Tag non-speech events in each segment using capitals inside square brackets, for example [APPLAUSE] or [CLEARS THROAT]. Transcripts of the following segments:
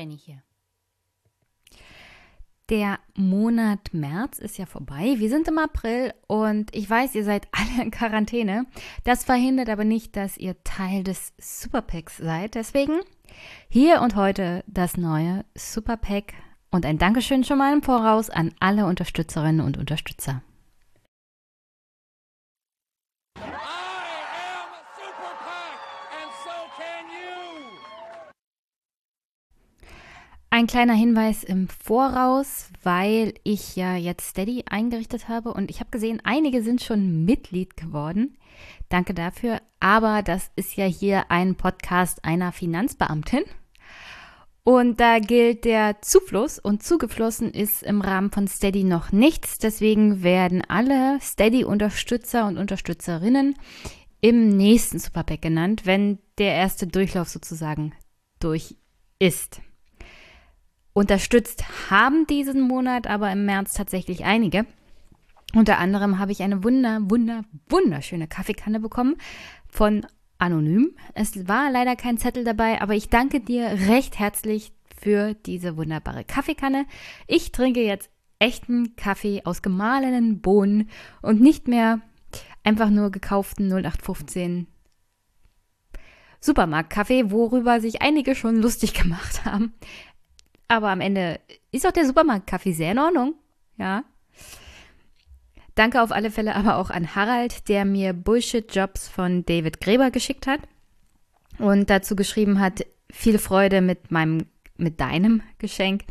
Jenny hier. Der Monat März ist ja vorbei. Wir sind im April und ich weiß, ihr seid alle in Quarantäne. Das verhindert aber nicht, dass ihr Teil des Superpacks seid. Deswegen hier und heute das neue Superpack und ein Dankeschön schon mal im Voraus an alle Unterstützerinnen und Unterstützer. Ein kleiner Hinweis im Voraus, weil ich ja jetzt Steady eingerichtet habe und ich habe gesehen, einige sind schon Mitglied geworden. Danke dafür. Aber das ist ja hier ein Podcast einer Finanzbeamtin. Und da gilt der Zufluss und zugeflossen ist im Rahmen von Steady noch nichts. Deswegen werden alle Steady-Unterstützer und Unterstützerinnen im nächsten Superpack genannt, wenn der erste Durchlauf sozusagen durch ist. Unterstützt haben diesen Monat aber im März tatsächlich einige. Unter anderem habe ich eine wunder, wunder, wunderschöne Kaffeekanne bekommen von Anonym. Es war leider kein Zettel dabei, aber ich danke dir recht herzlich für diese wunderbare Kaffeekanne. Ich trinke jetzt echten Kaffee aus gemahlenen Bohnen und nicht mehr einfach nur gekauften 0815 Supermarktkaffee, worüber sich einige schon lustig gemacht haben. Aber am Ende ist auch der Supermarktkaffee sehr in Ordnung. Ja. Danke auf alle Fälle aber auch an Harald, der mir Bullshit-Jobs von David Gräber geschickt hat und dazu geschrieben hat, viel Freude mit meinem, mit deinem Geschenk.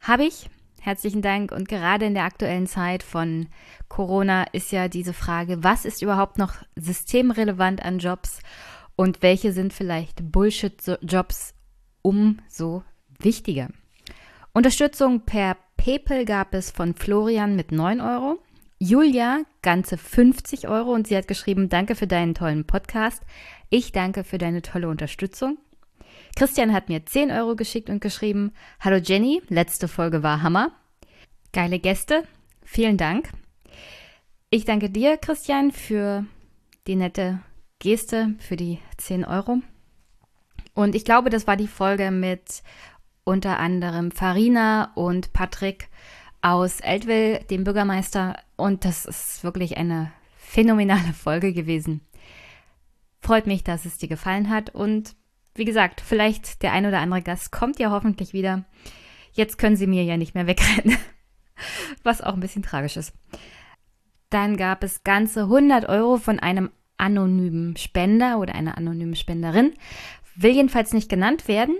Habe ich. Herzlichen Dank. Und gerade in der aktuellen Zeit von Corona ist ja diese Frage, was ist überhaupt noch systemrelevant an Jobs und welche sind vielleicht Bullshit-Jobs umso wichtiger. Unterstützung per PayPal gab es von Florian mit 9 Euro. Julia ganze 50 Euro und sie hat geschrieben, danke für deinen tollen Podcast. Ich danke für deine tolle Unterstützung. Christian hat mir 10 Euro geschickt und geschrieben, hallo Jenny, letzte Folge war Hammer. Geile Gäste, vielen Dank. Ich danke dir, Christian, für die nette Geste, für die 10 Euro. Und ich glaube, das war die Folge mit unter anderem Farina und Patrick aus Eltville, dem Bürgermeister. Und das ist wirklich eine phänomenale Folge gewesen. Freut mich, dass es dir gefallen hat. Und wie gesagt, vielleicht der ein oder andere Gast kommt ja hoffentlich wieder. Jetzt können sie mir ja nicht mehr wegrennen. [LAUGHS] Was auch ein bisschen tragisch ist. Dann gab es ganze 100 Euro von einem anonymen Spender oder einer anonymen Spenderin. Will jedenfalls nicht genannt werden.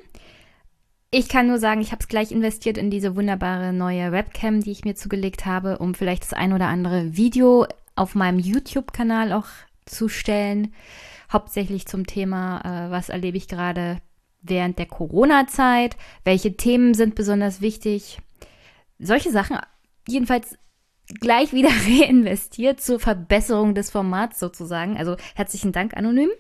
Ich kann nur sagen, ich habe es gleich investiert in diese wunderbare neue Webcam, die ich mir zugelegt habe, um vielleicht das ein oder andere Video auf meinem YouTube-Kanal auch zu stellen. Hauptsächlich zum Thema, äh, was erlebe ich gerade während der Corona-Zeit, welche Themen sind besonders wichtig. Solche Sachen jedenfalls gleich [LAUGHS] wieder reinvestiert zur Verbesserung des Formats sozusagen. Also herzlichen Dank, Anonym.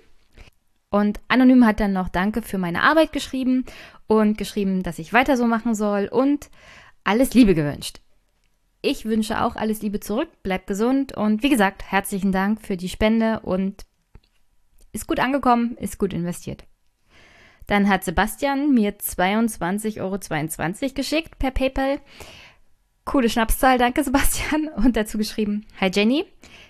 Und Anonym hat dann noch Danke für meine Arbeit geschrieben und geschrieben, dass ich weiter so machen soll und alles Liebe gewünscht. Ich wünsche auch alles Liebe zurück, bleibt gesund und wie gesagt, herzlichen Dank für die Spende und ist gut angekommen, ist gut investiert. Dann hat Sebastian mir 22,22 Euro geschickt per PayPal. Coole Schnapszahl, danke Sebastian. Und dazu geschrieben, Hi Jenny,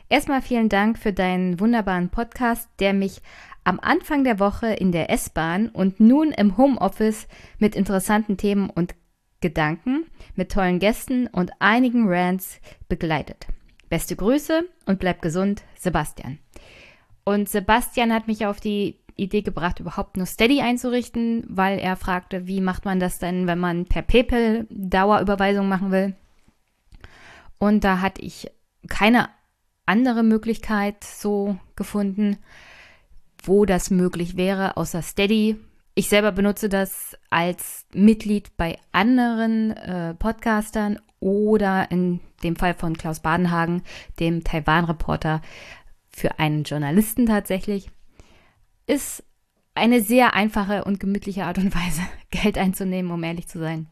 erstmal vielen Dank für deinen wunderbaren Podcast, der mich am Anfang der Woche in der S-Bahn und nun im Homeoffice mit interessanten Themen und Gedanken, mit tollen Gästen und einigen Rants begleitet. Beste Grüße und bleib gesund, Sebastian. Und Sebastian hat mich auf die Idee gebracht, überhaupt nur Steady einzurichten, weil er fragte, wie macht man das denn, wenn man per PayPal Dauerüberweisung machen will. Und da hatte ich keine andere Möglichkeit so gefunden wo das möglich wäre, außer Steady. Ich selber benutze das als Mitglied bei anderen äh, Podcastern oder in dem Fall von Klaus Badenhagen, dem Taiwan-Reporter, für einen Journalisten tatsächlich. Ist eine sehr einfache und gemütliche Art und Weise, [LAUGHS] Geld einzunehmen, um ehrlich zu sein.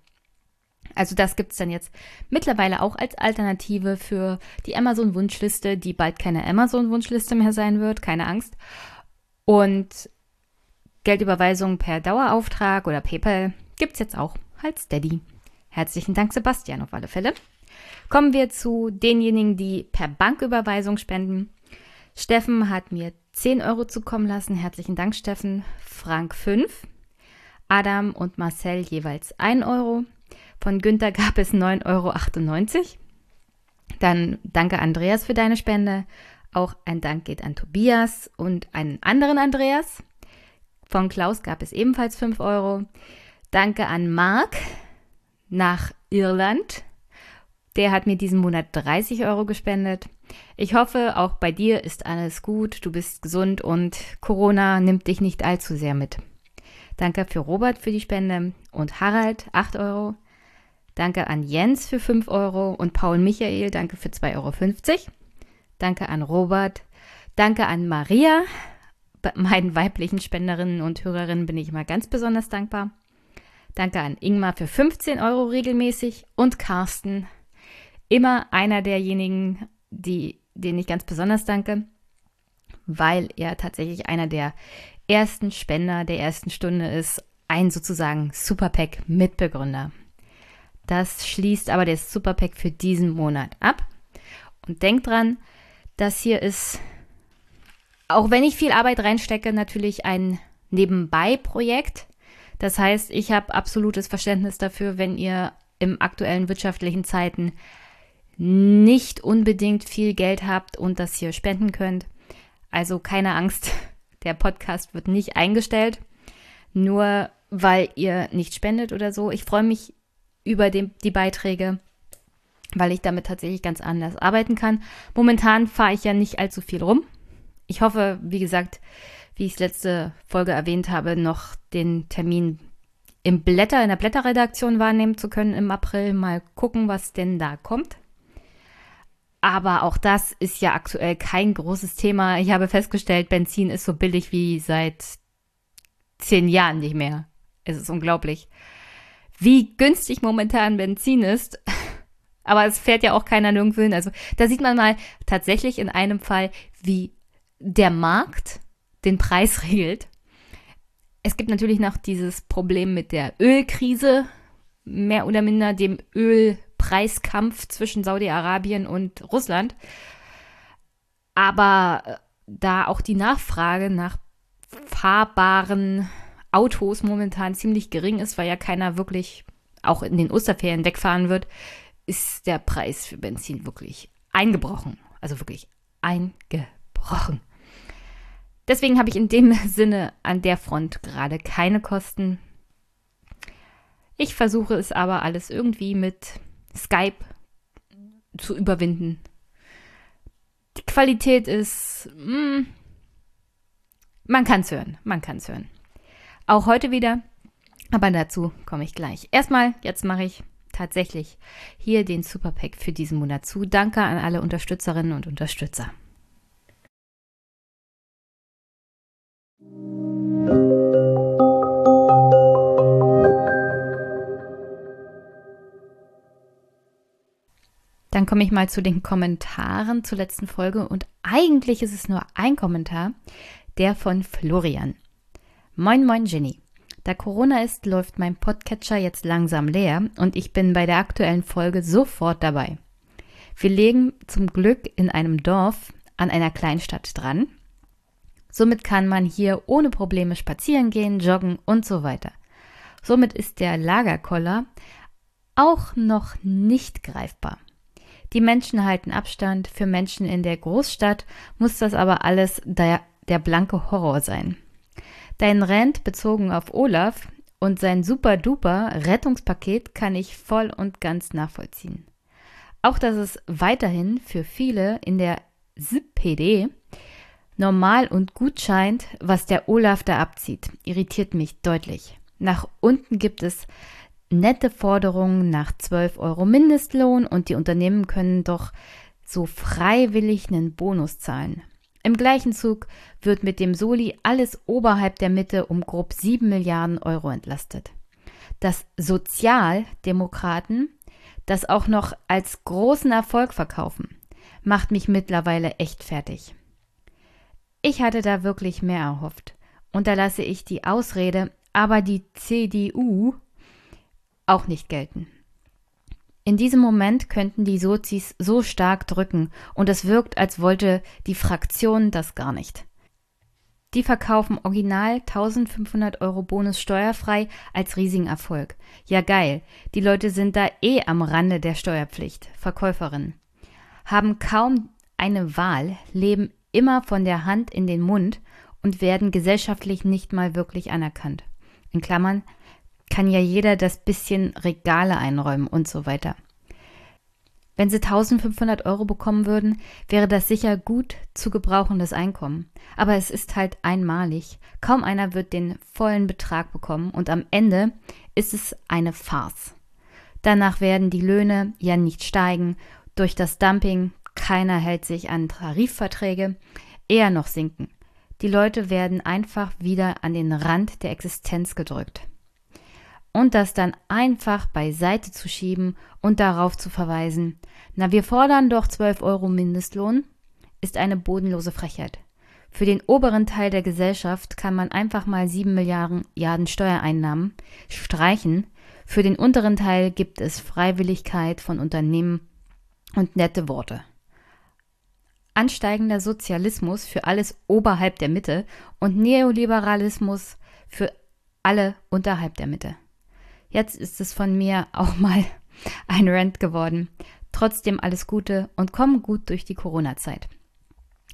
Also das gibt es dann jetzt mittlerweile auch als Alternative für die Amazon-Wunschliste, die bald keine Amazon-Wunschliste mehr sein wird, keine Angst. Und Geldüberweisung per Dauerauftrag oder PayPal gibt es jetzt auch als Steady. Herzlichen Dank, Sebastian, auf alle Fälle. Kommen wir zu denjenigen, die per Banküberweisung spenden. Steffen hat mir 10 Euro zukommen lassen. Herzlichen Dank, Steffen. Frank 5. Adam und Marcel jeweils 1 Euro. Von Günther gab es 9,98 Euro. Dann danke Andreas für deine Spende. Auch ein Dank geht an Tobias und einen anderen Andreas. Von Klaus gab es ebenfalls 5 Euro. Danke an Marc nach Irland. Der hat mir diesen Monat 30 Euro gespendet. Ich hoffe, auch bei dir ist alles gut, du bist gesund und Corona nimmt dich nicht allzu sehr mit. Danke für Robert für die Spende und Harald 8 Euro. Danke an Jens für 5 Euro und Paul Michael, danke für 2,50 Euro. Danke an Robert. Danke an Maria. Bei meinen weiblichen Spenderinnen und Hörerinnen bin ich immer ganz besonders dankbar. Danke an Ingmar für 15 Euro regelmäßig und Carsten immer einer derjenigen, die, denen ich ganz besonders danke, weil er tatsächlich einer der ersten Spender der ersten Stunde ist, ein sozusagen Superpack-Mitbegründer. Das schließt aber das Superpack für diesen Monat ab. Und denkt dran, das hier ist, auch wenn ich viel Arbeit reinstecke, natürlich ein Nebenbei-Projekt. Das heißt, ich habe absolutes Verständnis dafür, wenn ihr im aktuellen wirtschaftlichen Zeiten nicht unbedingt viel Geld habt und das hier spenden könnt. Also keine Angst, [LAUGHS] der Podcast wird nicht eingestellt, nur weil ihr nicht spendet oder so. Ich freue mich über den, die Beiträge, weil ich damit tatsächlich ganz anders arbeiten kann. Momentan fahre ich ja nicht allzu viel rum. Ich hoffe, wie gesagt, wie ich es letzte Folge erwähnt habe, noch den Termin im Blätter, in der Blätterredaktion wahrnehmen zu können im April. Mal gucken, was denn da kommt. Aber auch das ist ja aktuell kein großes Thema. Ich habe festgestellt, Benzin ist so billig wie seit zehn Jahren nicht mehr. Es ist unglaublich, wie günstig momentan Benzin ist. Aber es fährt ja auch keiner nirgendwo hin. Also da sieht man mal tatsächlich in einem Fall, wie der Markt den Preis [LAUGHS] regelt. Es gibt natürlich noch dieses Problem mit der Ölkrise, mehr oder minder dem Öl Preiskampf zwischen Saudi-Arabien und Russland. Aber äh, da auch die Nachfrage nach fahrbaren Autos momentan ziemlich gering ist, weil ja keiner wirklich auch in den Osterferien wegfahren wird, ist der Preis für Benzin wirklich eingebrochen. Also wirklich eingebrochen. Deswegen habe ich in dem [LAUGHS] Sinne an der Front gerade keine Kosten. Ich versuche es aber alles irgendwie mit Skype zu überwinden. Die Qualität ist, mh, hm, man kann es hören, man kann es hören. Auch heute wieder, aber dazu komme ich gleich. Erstmal, jetzt mache ich tatsächlich hier den Superpack für diesen Monat zu. Danke an alle Unterstützerinnen und Unterstützer. Dann komme ich mal zu den Kommentaren zur letzten Folge und eigentlich ist es nur ein Kommentar, der von Florian. Moin, moin, Jenny. Da Corona ist, läuft mein Podcatcher jetzt langsam leer und ich bin bei der aktuellen Folge sofort dabei. Wir legen zum Glück in einem Dorf an einer Kleinstadt dran. Somit kann man hier ohne Probleme spazieren gehen, joggen und so weiter. Somit ist der Lagerkoller auch noch nicht greifbar. Die Menschen halten Abstand. Für Menschen in der Großstadt muss das aber alles der, der blanke Horror sein. Dein Rent bezogen auf Olaf und sein super-duper Rettungspaket kann ich voll und ganz nachvollziehen. Auch dass es weiterhin für viele in der SIP-PD normal und gut scheint, was der Olaf da abzieht, irritiert mich deutlich. Nach unten gibt es nette Forderungen nach 12 Euro Mindestlohn und die Unternehmen können doch so freiwillig einen Bonus zahlen. Im gleichen Zug wird mit dem Soli alles oberhalb der Mitte um grob 7 Milliarden Euro entlastet. Das Sozialdemokraten das auch noch als großen Erfolg verkaufen, macht mich mittlerweile echt fertig. Ich hatte da wirklich mehr erhofft. Und da lasse ich die Ausrede, aber die CDU auch nicht gelten. In diesem Moment könnten die Sozis so stark drücken und es wirkt, als wollte die Fraktion das gar nicht. Die verkaufen original 1500 Euro Bonus steuerfrei als riesigen Erfolg. Ja geil, die Leute sind da eh am Rande der Steuerpflicht, Verkäuferin. Haben kaum eine Wahl, leben immer von der Hand in den Mund und werden gesellschaftlich nicht mal wirklich anerkannt. In Klammern kann ja jeder das bisschen Regale einräumen und so weiter. Wenn sie 1500 Euro bekommen würden, wäre das sicher gut zu gebrauchendes Einkommen. Aber es ist halt einmalig. Kaum einer wird den vollen Betrag bekommen und am Ende ist es eine Farce. Danach werden die Löhne ja nicht steigen. Durch das Dumping, keiner hält sich an Tarifverträge, eher noch sinken. Die Leute werden einfach wieder an den Rand der Existenz gedrückt und das dann einfach beiseite zu schieben und darauf zu verweisen, na, wir fordern doch 12 Euro Mindestlohn, ist eine bodenlose Frechheit. Für den oberen Teil der Gesellschaft kann man einfach mal 7 Milliarden Steuereinnahmen streichen. Für den unteren Teil gibt es Freiwilligkeit von Unternehmen und nette Worte. Ansteigender Sozialismus für alles oberhalb der Mitte und Neoliberalismus für alle unterhalb der Mitte. Jetzt ist es von mir auch mal [LAUGHS] ein Rant geworden. Trotzdem alles Gute und komm gut durch die Corona-Zeit.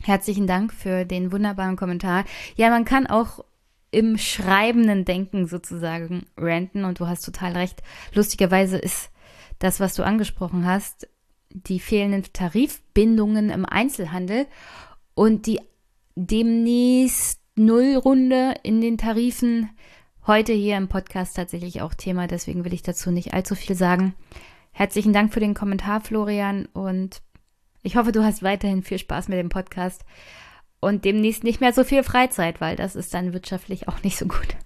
Herzlichen Dank für den wunderbaren Kommentar. Ja, man kann auch im schreibenden Denken sozusagen ranten und du hast total recht. Lustigerweise ist das, was du angesprochen hast, die fehlenden Tarifbindungen im Einzelhandel und die demnächst Nullrunde in den Tarifen heute hier im Podcast tatsächlich auch Thema, deswegen will ich dazu nicht allzu viel sagen. Herzlichen Dank für den Kommentar, Florian, und ich hoffe, du hast weiterhin viel Spaß mit dem Podcast und demnächst nicht mehr so viel Freizeit, weil das ist dann wirtschaftlich auch nicht so gut.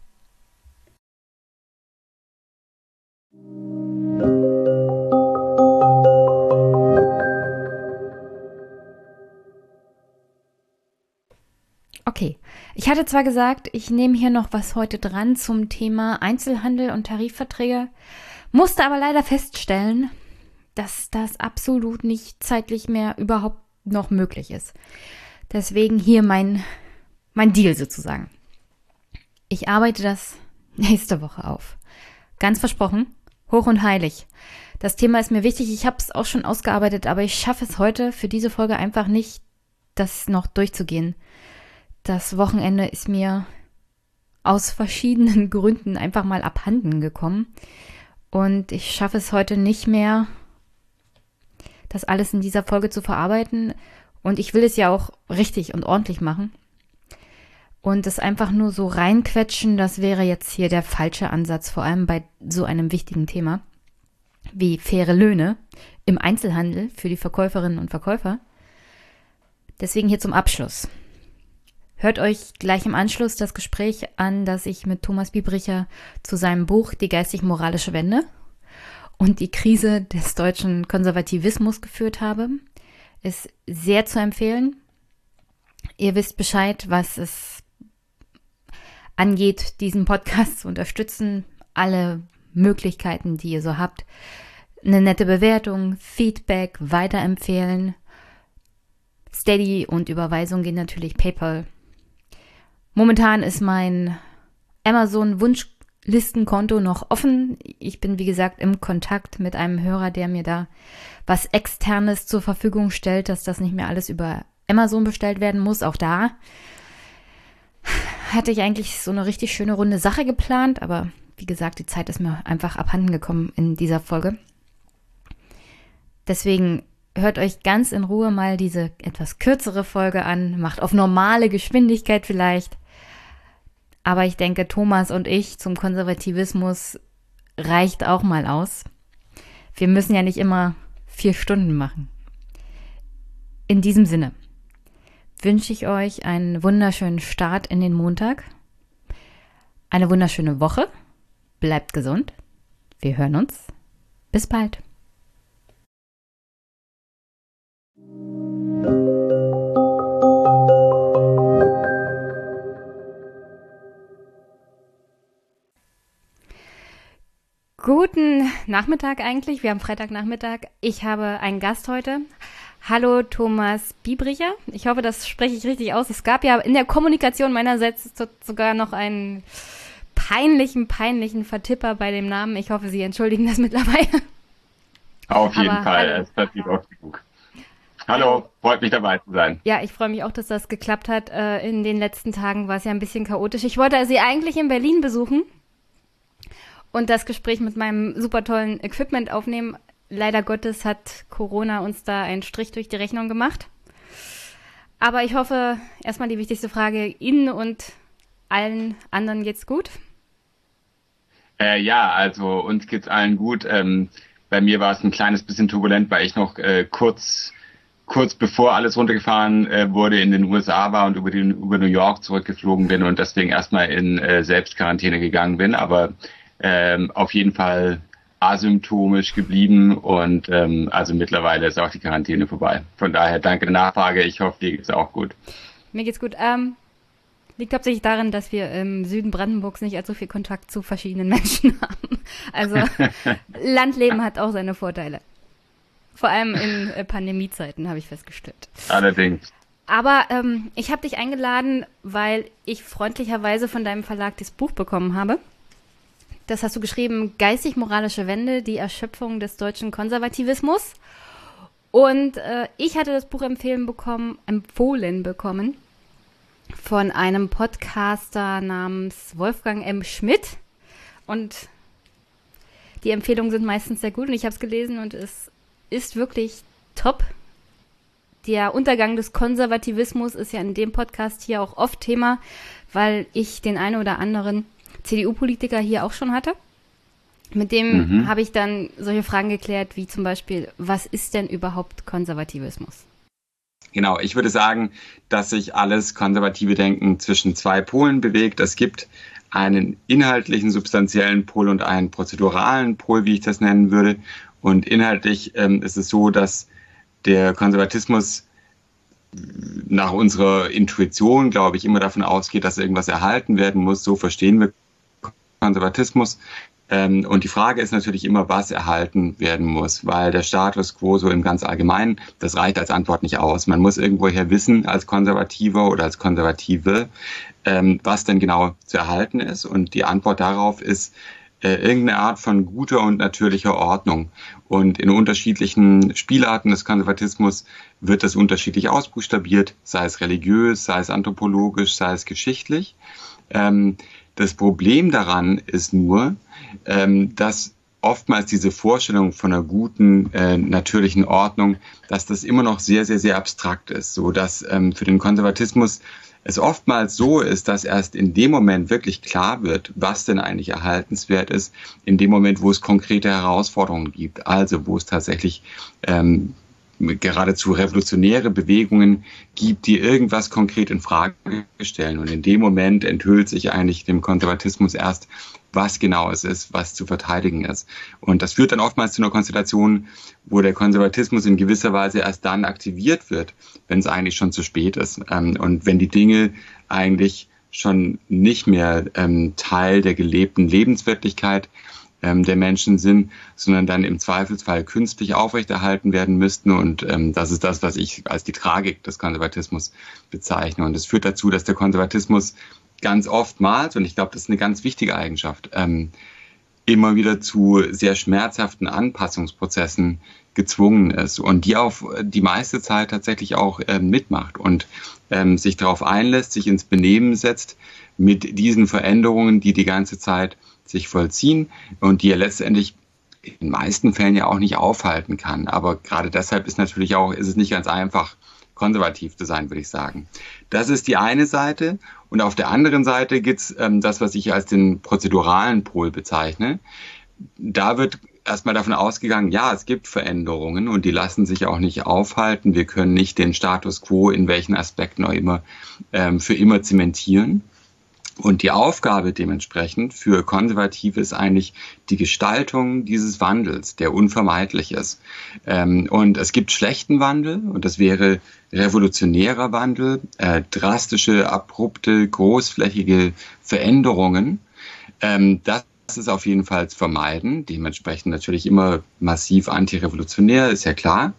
Okay, ich hatte zwar gesagt, ich nehme hier noch was heute dran zum Thema Einzelhandel und Tarifverträge, musste aber leider feststellen, dass das absolut nicht zeitlich mehr überhaupt noch möglich ist. Deswegen hier mein, mein Deal sozusagen. Ich arbeite das nächste Woche auf. Ganz versprochen, hoch und heilig. Das Thema ist mir wichtig. Ich habe es auch schon ausgearbeitet, aber ich schaffe es heute für diese Folge einfach nicht, das noch durchzugehen das Wochenende ist mir aus verschiedenen [LAUGHS] Gründen einfach mal abhanden gekommen. Und ich schaffe es heute nicht mehr, das alles in dieser Folge zu verarbeiten. Und ich will es ja auch richtig und ordentlich machen. Und das einfach nur so reinquetschen, das wäre jetzt hier der falsche Ansatz, vor allem bei so einem wichtigen Thema wie faire Löhne im Einzelhandel für die Verkäuferinnen und Verkäufer. Deswegen hier zum Abschluss. Hört euch gleich im Anschluss das Gespräch an, das ich mit Thomas Biebricher zu seinem Buch Die geistig-moralische Wende und die Krise des deutschen Konservativismus geführt habe. Ist sehr zu empfehlen. Ihr wisst Bescheid, was es angeht, diesen Podcast zu unterstützen. Alle Möglichkeiten, die ihr so habt. Eine nette Bewertung, Feedback, weiterempfehlen. Steady und Überweisung gehen natürlich PayPal Momentan ist mein Amazon-Wunschlistenkonto noch offen. Ich bin, wie gesagt, im Kontakt mit einem Hörer, der mir da was Externes zur Verfügung stellt, dass das nicht mehr alles über Amazon bestellt werden muss. Auch da hatte ich eigentlich so eine richtig schöne runde Sache geplant, aber wie gesagt, die Zeit ist mir einfach abhanden gekommen in dieser Folge. Deswegen hört euch ganz in Ruhe mal diese etwas kürzere Folge an, macht auf normale Geschwindigkeit vielleicht. Aber ich denke, Thomas und ich zum Konservativismus reicht auch mal aus. Wir müssen ja nicht immer vier Stunden machen. In diesem Sinne wünsche ich euch einen wunderschönen Start in den Montag, eine wunderschöne Woche, bleibt gesund, wir hören uns, bis bald. Guten Nachmittag eigentlich. Wir haben Freitagnachmittag. Ich habe einen Gast heute. Hallo Thomas Biebricher. Ich hoffe, das spreche ich richtig aus. Es gab ja in der Kommunikation meinerseits sogar noch einen peinlichen, peinlichen Vertipper bei dem Namen. Ich hoffe, Sie entschuldigen das mittlerweile. Auf jeden Aber Fall. Hallo. Es passiert oft genug. Hallo, freut mich dabei zu sein. Ja, ich freue mich auch, dass das geklappt hat. Äh, in den letzten Tagen war es ja ein bisschen chaotisch. Ich wollte Sie eigentlich in Berlin besuchen und das Gespräch mit meinem super tollen Equipment aufnehmen. Leider Gottes hat Corona uns da einen Strich durch die Rechnung gemacht. Aber ich hoffe, erstmal die wichtigste Frage, Ihnen und allen anderen geht's gut? Äh, ja, also uns geht's allen gut. Ähm, bei mir war es ein kleines bisschen turbulent, weil ich noch äh, kurz kurz bevor alles runtergefahren äh, wurde in den USA war und über, den, über New York zurückgeflogen bin und deswegen erstmal in äh, Selbstquarantäne gegangen bin. Aber ähm, auf jeden Fall asymptomisch geblieben und ähm, also mittlerweile ist auch die Quarantäne vorbei. Von daher danke der Nachfrage. Ich hoffe, dir geht's auch gut. Mir geht's gut. Ähm, liegt hauptsächlich daran, dass wir im Süden Brandenburgs nicht allzu viel Kontakt zu verschiedenen [LAUGHS] Menschen haben. Also [LAUGHS] Landleben hat auch seine Vorteile. Vor allem in äh, Pandemiezeiten habe ich festgestellt. Allerdings. Aber ähm, ich habe dich eingeladen, weil ich freundlicherweise von deinem Verlag das Buch bekommen habe. Das hast du geschrieben, Geistig-moralische Wende, die Erschöpfung des deutschen Konservativismus. Und äh, ich hatte das Buch empfehlen bekommen, empfohlen bekommen von einem Podcaster namens Wolfgang M. Schmidt. Und die Empfehlungen sind meistens sehr gut und ich habe es gelesen und es ist wirklich top. Der Untergang des Konservativismus ist ja in dem Podcast hier auch oft Thema, weil ich den einen oder anderen CDU-Politiker hier auch schon hatte. Mit dem mhm. habe ich dann solche Fragen geklärt, wie zum Beispiel, was ist denn überhaupt Konservativismus? Genau, ich würde sagen, dass sich alles konservative Denken zwischen zwei Polen bewegt. Es gibt einen inhaltlichen, substanziellen Pol und einen prozeduralen Pol, wie ich das nennen würde. Und inhaltlich ähm, ist es so, dass der Konservatismus nach unserer Intuition, glaube ich, immer davon ausgeht, dass irgendwas erhalten werden muss. So verstehen wir Konservatismus. Ähm, und die Frage ist natürlich immer, was erhalten werden muss, weil der Status quo so im ganz Allgemeinen, das reicht als Antwort nicht aus. Man muss irgendwoher wissen als Konservativer oder als Konservative, ähm, was denn genau zu erhalten ist. Und die Antwort darauf ist äh, irgendeine Art von guter und natürlicher Ordnung. Und in unterschiedlichen Spielarten des Konservatismus wird das unterschiedlich ausbuchstabiert, sei es religiös, sei es anthropologisch, sei es geschichtlich. Ähm, das Problem daran ist nur, ähm, dass oftmals diese Vorstellung von einer guten äh, natürlichen Ordnung, dass das immer noch sehr, sehr, sehr abstrakt ist, so dass ähm, für den Konservatismus es oftmals so ist, dass erst in dem Moment wirklich klar wird, was denn eigentlich erhaltenswert ist, in dem Moment, wo es konkrete Herausforderungen gibt, also wo es tatsächlich ähm, geradezu revolutionäre Bewegungen gibt, die irgendwas konkret in Frage stellen. Und in dem Moment enthüllt sich eigentlich dem Konservatismus erst, was genau es ist, was zu verteidigen ist. Und das führt dann oftmals zu einer Konstellation, wo der Konservatismus in gewisser Weise erst dann aktiviert wird, wenn es eigentlich schon zu spät ist. Ähm, und wenn die Dinge eigentlich schon nicht mehr ähm, Teil der gelebten Lebenswirklichkeit ähm, der Menschen sind, sondern dann im Zweifelsfall künstlich aufrechterhalten werden müssten. Und ähm, das ist das, was ich als die Tragik des Konservatismus bezeichne. Und es führt dazu, dass der Konservatismus ganz oftmals, und ich glaube, das ist eine ganz wichtige Eigenschaft, ähm, immer wieder zu sehr schmerzhaften Anpassungsprozessen gezwungen ist und die auf die meiste Zeit tatsächlich auch äh, mitmacht und ähm, sich darauf einlässt, sich ins Benehmen setzt mit diesen Veränderungen, die die ganze Zeit sich vollziehen und die er letztendlich in den meisten Fällen ja auch nicht aufhalten kann. Aber gerade deshalb ist natürlich auch, ist es nicht ganz einfach, konservativ zu sein, würde ich sagen. Das ist die eine Seite. Und auf der anderen Seite gibt's ähm, das, was ich als den prozeduralen Pol bezeichne. Da wird erstmal davon ausgegangen, ja, es gibt Veränderungen und die lassen sich auch nicht aufhalten. Wir können nicht den Status quo in welchen Aspekten auch immer ähm, für immer zementieren. Und die Aufgabe dementsprechend für Konservative ist eigentlich die Gestaltung dieses Wandels, der unvermeidlich ist. Ähm, und es gibt schlechten Wandel und das wäre revolutionärer Wandel, äh, drastische, abrupte, großflächige Veränderungen. Ähm, das ist auf jeden Fall zu vermeiden. Dementsprechend natürlich immer massiv antirevolutionär, ist ja klar.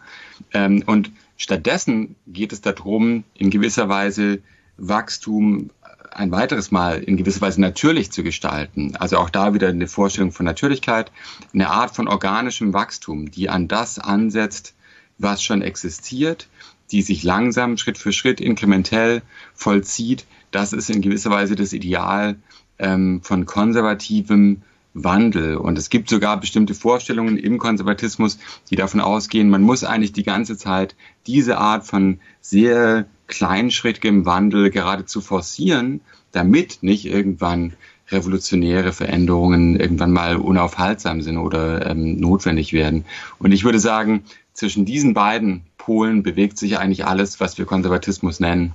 Ähm, und stattdessen geht es darum, in gewisser Weise Wachstum ein weiteres Mal in gewisser Weise natürlich zu gestalten. Also auch da wieder eine Vorstellung von Natürlichkeit, eine Art von organischem Wachstum, die an das ansetzt, was schon existiert, die sich langsam Schritt für Schritt inkrementell vollzieht. Das ist in gewisser Weise das Ideal ähm, von konservativem Wandel. Und es gibt sogar bestimmte Vorstellungen im Konservatismus, die davon ausgehen, man muss eigentlich die ganze Zeit diese Art von sehr kleinschrittigem Wandel geradezu forcieren, damit nicht irgendwann revolutionäre Veränderungen irgendwann mal unaufhaltsam sind oder ähm, notwendig werden. Und ich würde sagen, zwischen diesen beiden Polen bewegt sich eigentlich alles, was wir Konservatismus nennen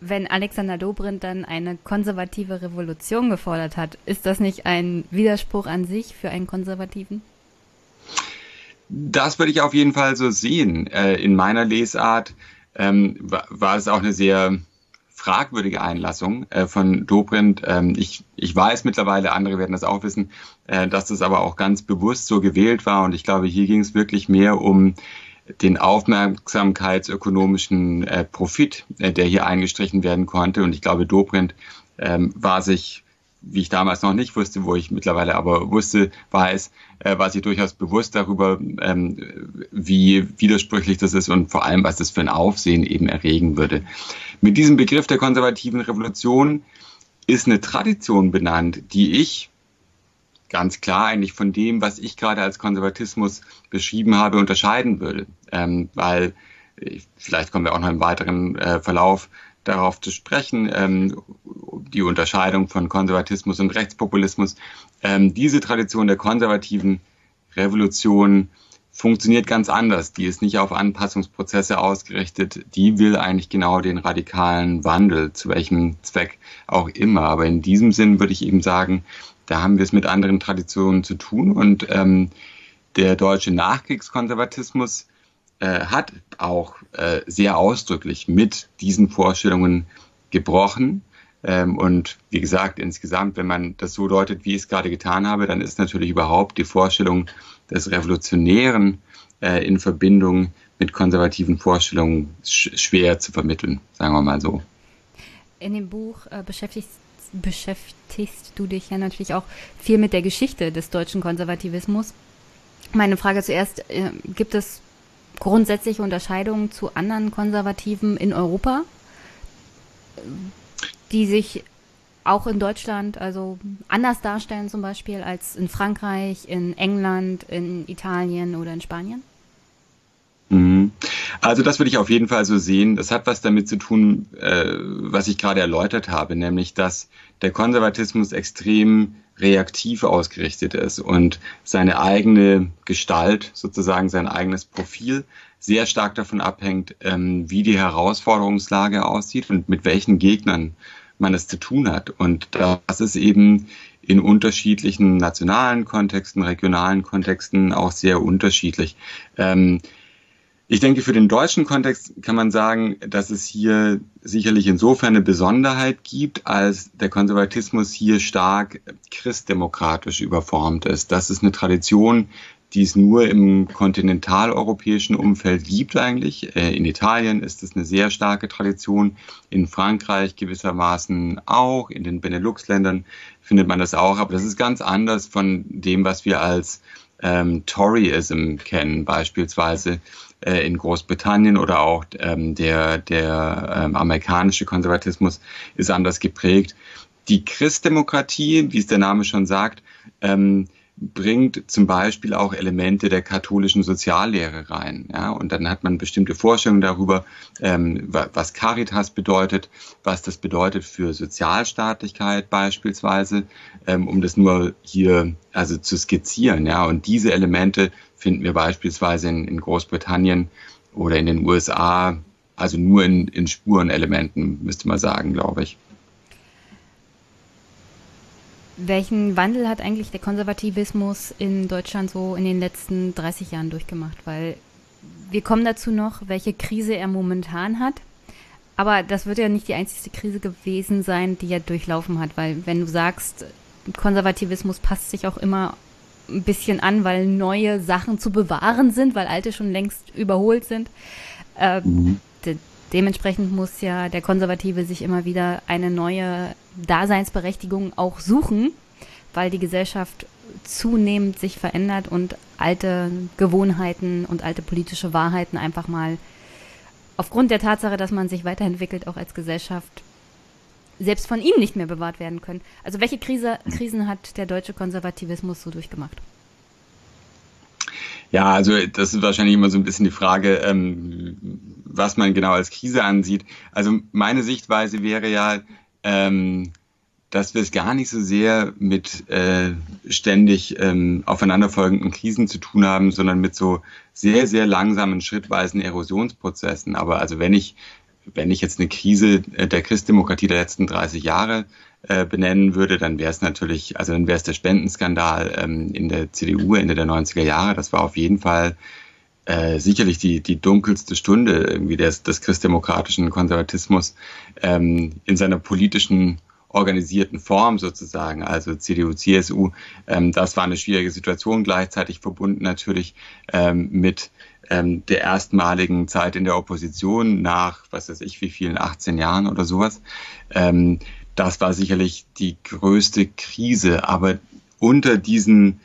wenn Alexander Dobrindt dann eine konservative Revolution gefordert hat, ist das nicht ein Widerspruch an sich für einen Konservativen? Das würde ich auf jeden Fall so sehen. Äh, in meiner Lesart ähm, war es auch eine sehr fragwürdige Einlassung äh, von Dobrindt. Ähm, ich, ich weiß mittlerweile, andere werden das auch wissen, äh, dass das aber auch ganz bewusst so gewählt war. Und ich glaube, hier ging es wirklich mehr um den aufmerksamkeitsökonomischen äh, Profit, äh, der hier eingestrichen werden konnte. Und ich glaube, Dobrindt ähm, war sich, wie ich damals noch nicht wusste, wo ich mittlerweile aber wusste, weiß, äh, war sich durchaus bewusst darüber, ähm, wie widersprüchlich das ist und vor allem, was das für ein Aufsehen eben erregen würde. Mit diesem Begriff der konservativen Revolution ist eine Tradition benannt, die ich ganz klar eigentlich von dem, was ich gerade als Konservatismus beschrieben habe, unterscheiden würde. Ähm, weil vielleicht kommen wir auch noch im weiteren äh, Verlauf darauf zu sprechen, ähm, die Unterscheidung von Konservatismus und Rechtspopulismus. Ähm, diese Tradition der konservativen Revolution funktioniert ganz anders. Die ist nicht auf Anpassungsprozesse ausgerichtet. Die will eigentlich genau den radikalen Wandel, zu welchem Zweck auch immer. Aber in diesem Sinn würde ich eben sagen, da haben wir es mit anderen Traditionen zu tun und ähm, der deutsche Nachkriegskonservatismus äh, hat auch äh, sehr ausdrücklich mit diesen Vorstellungen gebrochen. Ähm, und wie gesagt, insgesamt, wenn man das so deutet, wie ich es gerade getan habe, dann ist natürlich überhaupt die Vorstellung des Revolutionären äh, in Verbindung mit konservativen Vorstellungen sch schwer zu vermitteln, sagen wir mal so. In dem Buch äh, beschäftigst beschäftigst du dich ja natürlich auch viel mit der Geschichte des deutschen Konservativismus. Meine Frage zuerst, äh, gibt es grundsätzliche Unterscheidungen zu anderen Konservativen in Europa, die sich auch in Deutschland also anders darstellen zum Beispiel als in Frankreich, in England, in Italien oder in Spanien? Mhm. Also das würde ich auf jeden Fall so sehen. Das hat was damit zu tun, äh, was ich gerade erläutert habe, nämlich dass der Konservatismus extrem reaktiv ausgerichtet ist und seine eigene Gestalt, sozusagen sein eigenes Profil, sehr stark davon abhängt, ähm, wie die Herausforderungslage aussieht und mit welchen Gegnern man es zu tun hat. Und das ist eben in unterschiedlichen nationalen Kontexten, regionalen Kontexten auch sehr unterschiedlich. Ähm, ich denke, für den deutschen Kontext kann man sagen, dass es hier sicherlich insofern eine Besonderheit gibt, als der Konservatismus hier stark christdemokratisch überformt ist. Das ist eine Tradition, die es nur im kontinentaleuropäischen Umfeld gibt eigentlich. Äh, in Italien ist es eine sehr starke Tradition, in Frankreich gewissermaßen auch, in den Benelux-Ländern findet man das auch, aber das ist ganz anders von dem, was wir als ähm, Toryism kennen, beispielsweise äh, in Großbritannien oder auch ähm, der, der ähm, amerikanische Konservatismus ist anders geprägt. Die Christdemokratie, wie es der Name schon sagt, ähm, bringt zum Beispiel auch Elemente der katholischen Soziallehre rein. Ja? Und dann hat man bestimmte Vorstellungen darüber, ähm, was Caritas bedeutet, was das bedeutet für Sozialstaatlichkeit beispielsweise, ähm, um das nur hier also zu skizzieren. Ja? Und diese Elemente finden wir beispielsweise in, in Großbritannien oder in den USA, also nur in, in Spurenelementen, müsste man sagen, glaube ich. Welchen Wandel hat eigentlich der Konservativismus in Deutschland so in den letzten 30 Jahren durchgemacht? Weil wir kommen dazu noch, welche Krise er momentan hat. Aber das wird ja nicht die einzige Krise gewesen sein, die er durchlaufen hat, weil wenn du sagst, Konservativismus passt sich auch immer ein bisschen an, weil neue Sachen zu bewahren sind, weil alte schon längst überholt sind. Äh, mhm. De dementsprechend muss ja der Konservative sich immer wieder eine neue Daseinsberechtigung auch suchen, weil die Gesellschaft zunehmend sich verändert und alte Gewohnheiten und alte politische Wahrheiten einfach mal aufgrund der Tatsache, dass man sich weiterentwickelt, auch als Gesellschaft selbst von ihm nicht mehr bewahrt werden können. Also welche Krise, Krisen hat der deutsche Konservativismus so durchgemacht? Ja, also das ist wahrscheinlich immer so ein bisschen die Frage, ähm, was man genau als Krise ansieht. Also meine Sichtweise wäre ja, ähm, dass wir es gar nicht so sehr mit äh, ständig ähm, aufeinanderfolgenden Krisen zu tun haben, sondern mit so sehr, sehr langsamen, schrittweisen Erosionsprozessen. Aber also wenn ich wenn ich jetzt eine Krise äh, der Christdemokratie der letzten 30 Jahre äh, benennen würde, dann wäre es natürlich, also dann wäre es der Spendenskandal ähm, in der CDU Ende der 90er Jahre. Das war auf jeden Fall äh, sicherlich die, die dunkelste Stunde irgendwie des, des christdemokratischen Konservatismus ähm, in seiner politischen organisierten Form sozusagen, also CDU, CSU. Ähm, das war eine schwierige Situation, gleichzeitig verbunden natürlich ähm, mit ähm, der erstmaligen Zeit in der Opposition nach, was weiß ich, wie vielen, 18 Jahren oder sowas. Ähm, das war sicherlich die größte Krise, aber unter diesen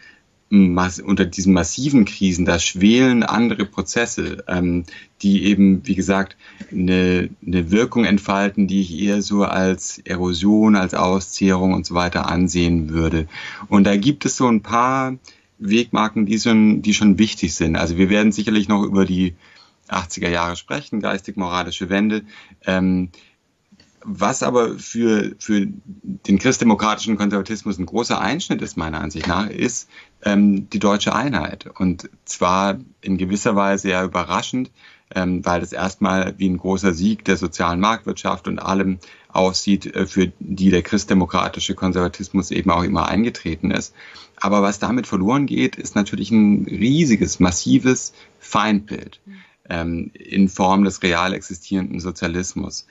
unter diesen massiven Krisen, da schwelen andere Prozesse, ähm, die eben, wie gesagt, eine, eine Wirkung entfalten, die ich eher so als Erosion, als Auszehrung und so weiter ansehen würde. Und da gibt es so ein paar Wegmarken, die schon, die schon wichtig sind. Also wir werden sicherlich noch über die 80er Jahre sprechen, geistig-moralische Wende. Ähm, was aber für, für den christdemokratischen Konservatismus ein großer Einschnitt ist, meiner Ansicht nach, ist ähm, die deutsche Einheit. Und zwar in gewisser Weise ja überraschend, ähm, weil das erstmal wie ein großer Sieg der sozialen Marktwirtschaft und allem aussieht, äh, für die der christdemokratische Konservatismus eben auch immer eingetreten ist. Aber was damit verloren geht, ist natürlich ein riesiges, massives Feindbild ähm, in Form des real existierenden Sozialismus.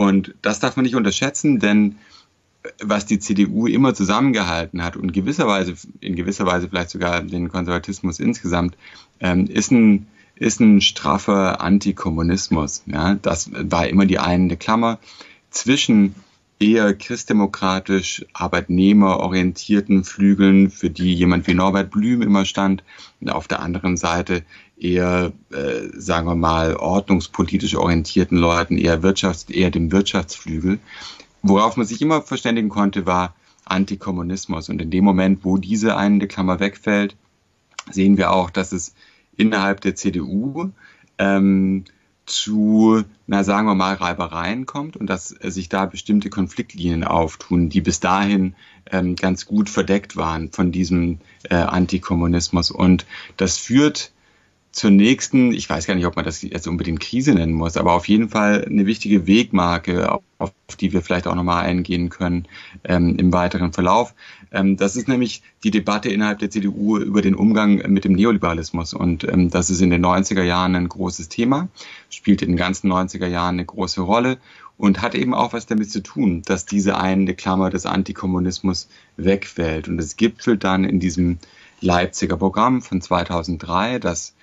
Und das darf man nicht unterschätzen, denn was die CDU immer zusammengehalten hat und gewisser Weise, in gewisser Weise vielleicht sogar den Konservatismus insgesamt, ähm, ist ein ist ein straffer Antikommunismus. Ja, das war immer die eine Klammer zwischen eher christdemokratisch arbeitnehmerorientierten Flügeln, für die jemand wie Norbert Blüm immer stand, und auf der anderen Seite eher, äh, sagen wir mal, ordnungspolitisch orientierten Leuten, eher, Wirtschafts-, eher dem Wirtschaftsflügel. Worauf man sich immer verständigen konnte, war Antikommunismus. Und in dem Moment, wo diese eine Klammer wegfällt, sehen wir auch, dass es innerhalb der CDU ähm, zu, na sagen wir mal, Reibereien kommt und dass sich da bestimmte Konfliktlinien auftun, die bis dahin ähm, ganz gut verdeckt waren von diesem äh, Antikommunismus. Und das führt zur nächsten, ich weiß gar nicht, ob man das jetzt unbedingt Krise nennen muss, aber auf jeden Fall eine wichtige Wegmarke, auf, auf die wir vielleicht auch nochmal eingehen können ähm, im weiteren Verlauf. Ähm, das ist nämlich die Debatte innerhalb der CDU über den Umgang mit dem Neoliberalismus. Und ähm, das ist in den 90er Jahren ein großes Thema, spielt in den ganzen 90er Jahren eine große Rolle und hat eben auch was damit zu tun, dass diese eine Klammer des Antikommunismus wegfällt. Und es gipfelt dann in diesem Leipziger Programm von 2003, das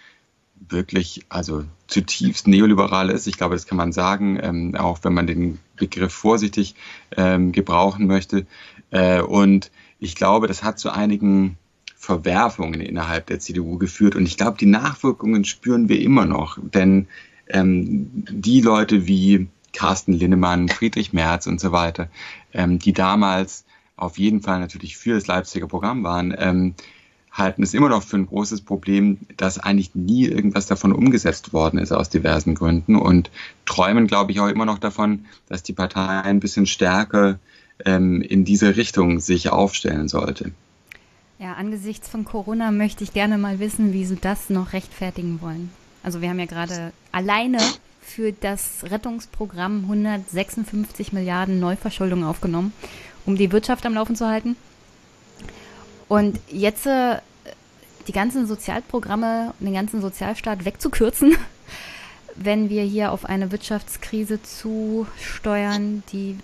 wirklich, also zutiefst neoliberal ist. Ich glaube, das kann man sagen, ähm, auch wenn man den Begriff vorsichtig ähm, gebrauchen möchte. Äh, und ich glaube, das hat zu einigen Verwerfungen innerhalb der CDU geführt. Und ich glaube, die Nachwirkungen spüren wir immer noch. Denn ähm, die Leute wie Carsten Linnemann, Friedrich Merz und so weiter, ähm, die damals auf jeden Fall natürlich für das Leipziger Programm waren, ähm, halten es immer noch für ein großes Problem, dass eigentlich nie irgendwas davon umgesetzt worden ist aus diversen Gründen und träumen, glaube ich, auch immer noch davon, dass die Partei ein bisschen stärker ähm, in diese Richtung sich aufstellen sollte. Ja, angesichts von Corona möchte ich gerne mal wissen, wie Sie das noch rechtfertigen wollen. Also wir haben ja gerade alleine für das Rettungsprogramm 156 Milliarden Neuverschuldung aufgenommen, um die Wirtschaft am Laufen zu halten. Und jetzt äh, die ganzen Sozialprogramme, den ganzen Sozialstaat wegzukürzen, [LAUGHS] wenn wir hier auf eine Wirtschaftskrise zusteuern, die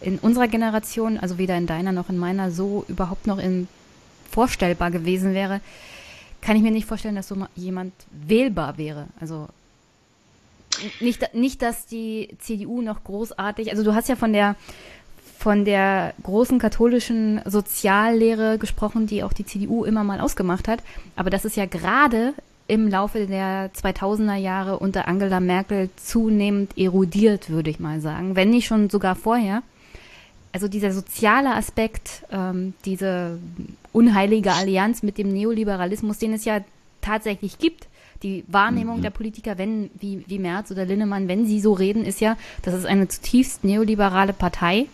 in unserer Generation, also weder in deiner noch in meiner, so überhaupt noch in, vorstellbar gewesen wäre, kann ich mir nicht vorstellen, dass so jemand wählbar wäre. Also nicht, nicht, dass die CDU noch großartig, also du hast ja von der von der großen katholischen Soziallehre gesprochen, die auch die CDU immer mal ausgemacht hat. Aber das ist ja gerade im Laufe der 2000er Jahre unter Angela Merkel zunehmend erodiert, würde ich mal sagen, wenn nicht schon sogar vorher. Also dieser soziale Aspekt, ähm, diese unheilige Allianz mit dem Neoliberalismus, den es ja tatsächlich gibt, die Wahrnehmung mhm. der Politiker, wenn, wie, wie Merz oder Linnemann, wenn sie so reden, ist ja, das ist eine zutiefst neoliberale Partei.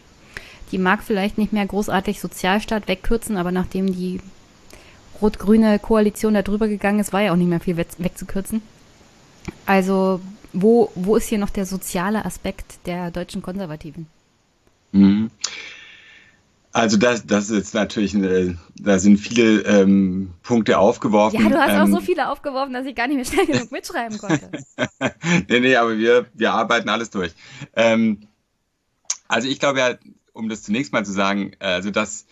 Die mag vielleicht nicht mehr großartig Sozialstaat wegkürzen, aber nachdem die rot-grüne Koalition da drüber gegangen ist, war ja auch nicht mehr viel wegzukürzen. Also, wo, wo ist hier noch der soziale Aspekt der deutschen Konservativen? Mhm. Also das, das ist natürlich, eine, da sind viele ähm, Punkte aufgeworfen. Ja, du hast ähm, auch so viele aufgeworfen, dass ich gar nicht mehr schnell genug mitschreiben konnte. [LAUGHS] nee, nee, aber wir, wir arbeiten alles durch. Ähm, also ich glaube ja, um das zunächst mal zu sagen, also dass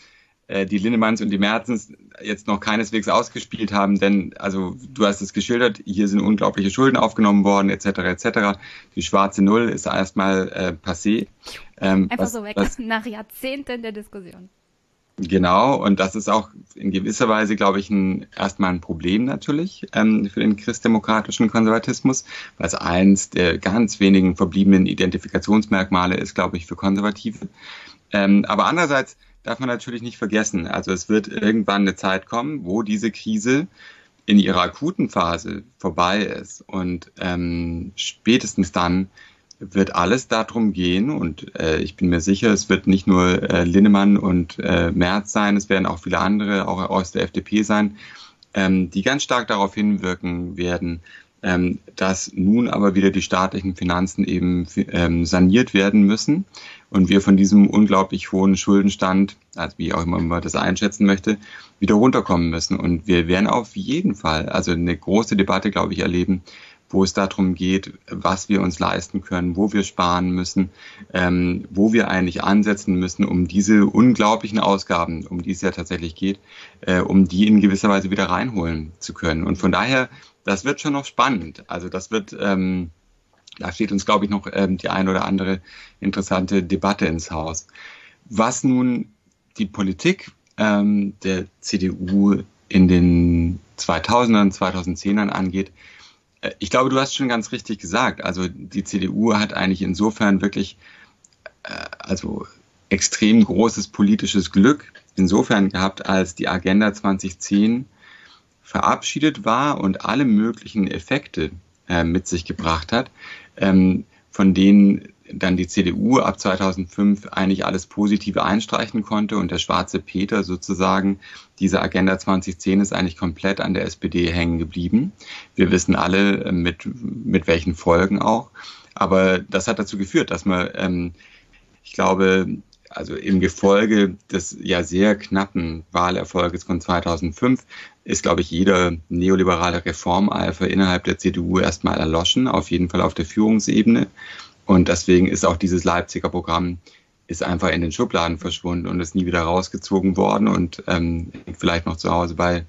äh, die Lindemanns und die Merzens jetzt noch keineswegs ausgespielt haben, denn also du hast es geschildert, hier sind unglaubliche Schulden aufgenommen worden, etc. etc. Die schwarze Null ist erstmal äh, passé. Ähm, Einfach was, so weg, was, nach Jahrzehnten der Diskussion. Genau, und das ist auch in gewisser Weise, glaube ich, ein, erstmal ein Problem natürlich ähm, für den christdemokratischen Konservatismus, weil es eins der ganz wenigen verbliebenen Identifikationsmerkmale ist, glaube ich, für Konservative. Ähm, aber andererseits darf man natürlich nicht vergessen, also es wird irgendwann eine Zeit kommen, wo diese Krise in ihrer akuten Phase vorbei ist. Und ähm, spätestens dann wird alles darum gehen und äh, ich bin mir sicher, es wird nicht nur äh, Linnemann und äh, Merz sein, es werden auch viele andere, auch aus der FDP sein, ähm, die ganz stark darauf hinwirken werden, ähm, dass nun aber wieder die staatlichen Finanzen eben ähm, saniert werden müssen und wir von diesem unglaublich hohen Schuldenstand, also wie auch immer man das einschätzen möchte, wieder runterkommen müssen. Und wir werden auf jeden Fall also eine große Debatte, glaube ich, erleben, wo es darum geht, was wir uns leisten können, wo wir sparen müssen, ähm, wo wir eigentlich ansetzen müssen, um diese unglaublichen Ausgaben, um die es ja tatsächlich geht, äh, um die in gewisser Weise wieder reinholen zu können. Und von daher das wird schon noch spannend. Also das wird, ähm, da steht uns, glaube ich, noch ähm, die ein oder andere interessante Debatte ins Haus. Was nun die Politik ähm, der CDU in den 2000ern, 2010ern angeht, äh, ich glaube, du hast schon ganz richtig gesagt. Also die CDU hat eigentlich insofern wirklich, äh, also extrem großes politisches Glück insofern gehabt, als die Agenda 2010 verabschiedet war und alle möglichen Effekte äh, mit sich gebracht hat, ähm, von denen dann die CDU ab 2005 eigentlich alles Positive einstreichen konnte und der schwarze Peter sozusagen, diese Agenda 2010 ist eigentlich komplett an der SPD hängen geblieben. Wir wissen alle äh, mit, mit welchen Folgen auch. Aber das hat dazu geführt, dass man, ähm, ich glaube, also im Gefolge des ja sehr knappen Wahlerfolges von 2005 ist, glaube ich, jeder neoliberale Reformeifer innerhalb der CDU erstmal erloschen, auf jeden Fall auf der Führungsebene. Und deswegen ist auch dieses Leipziger Programm ist einfach in den Schubladen verschwunden und ist nie wieder rausgezogen worden und ähm, vielleicht noch zu Hause bei,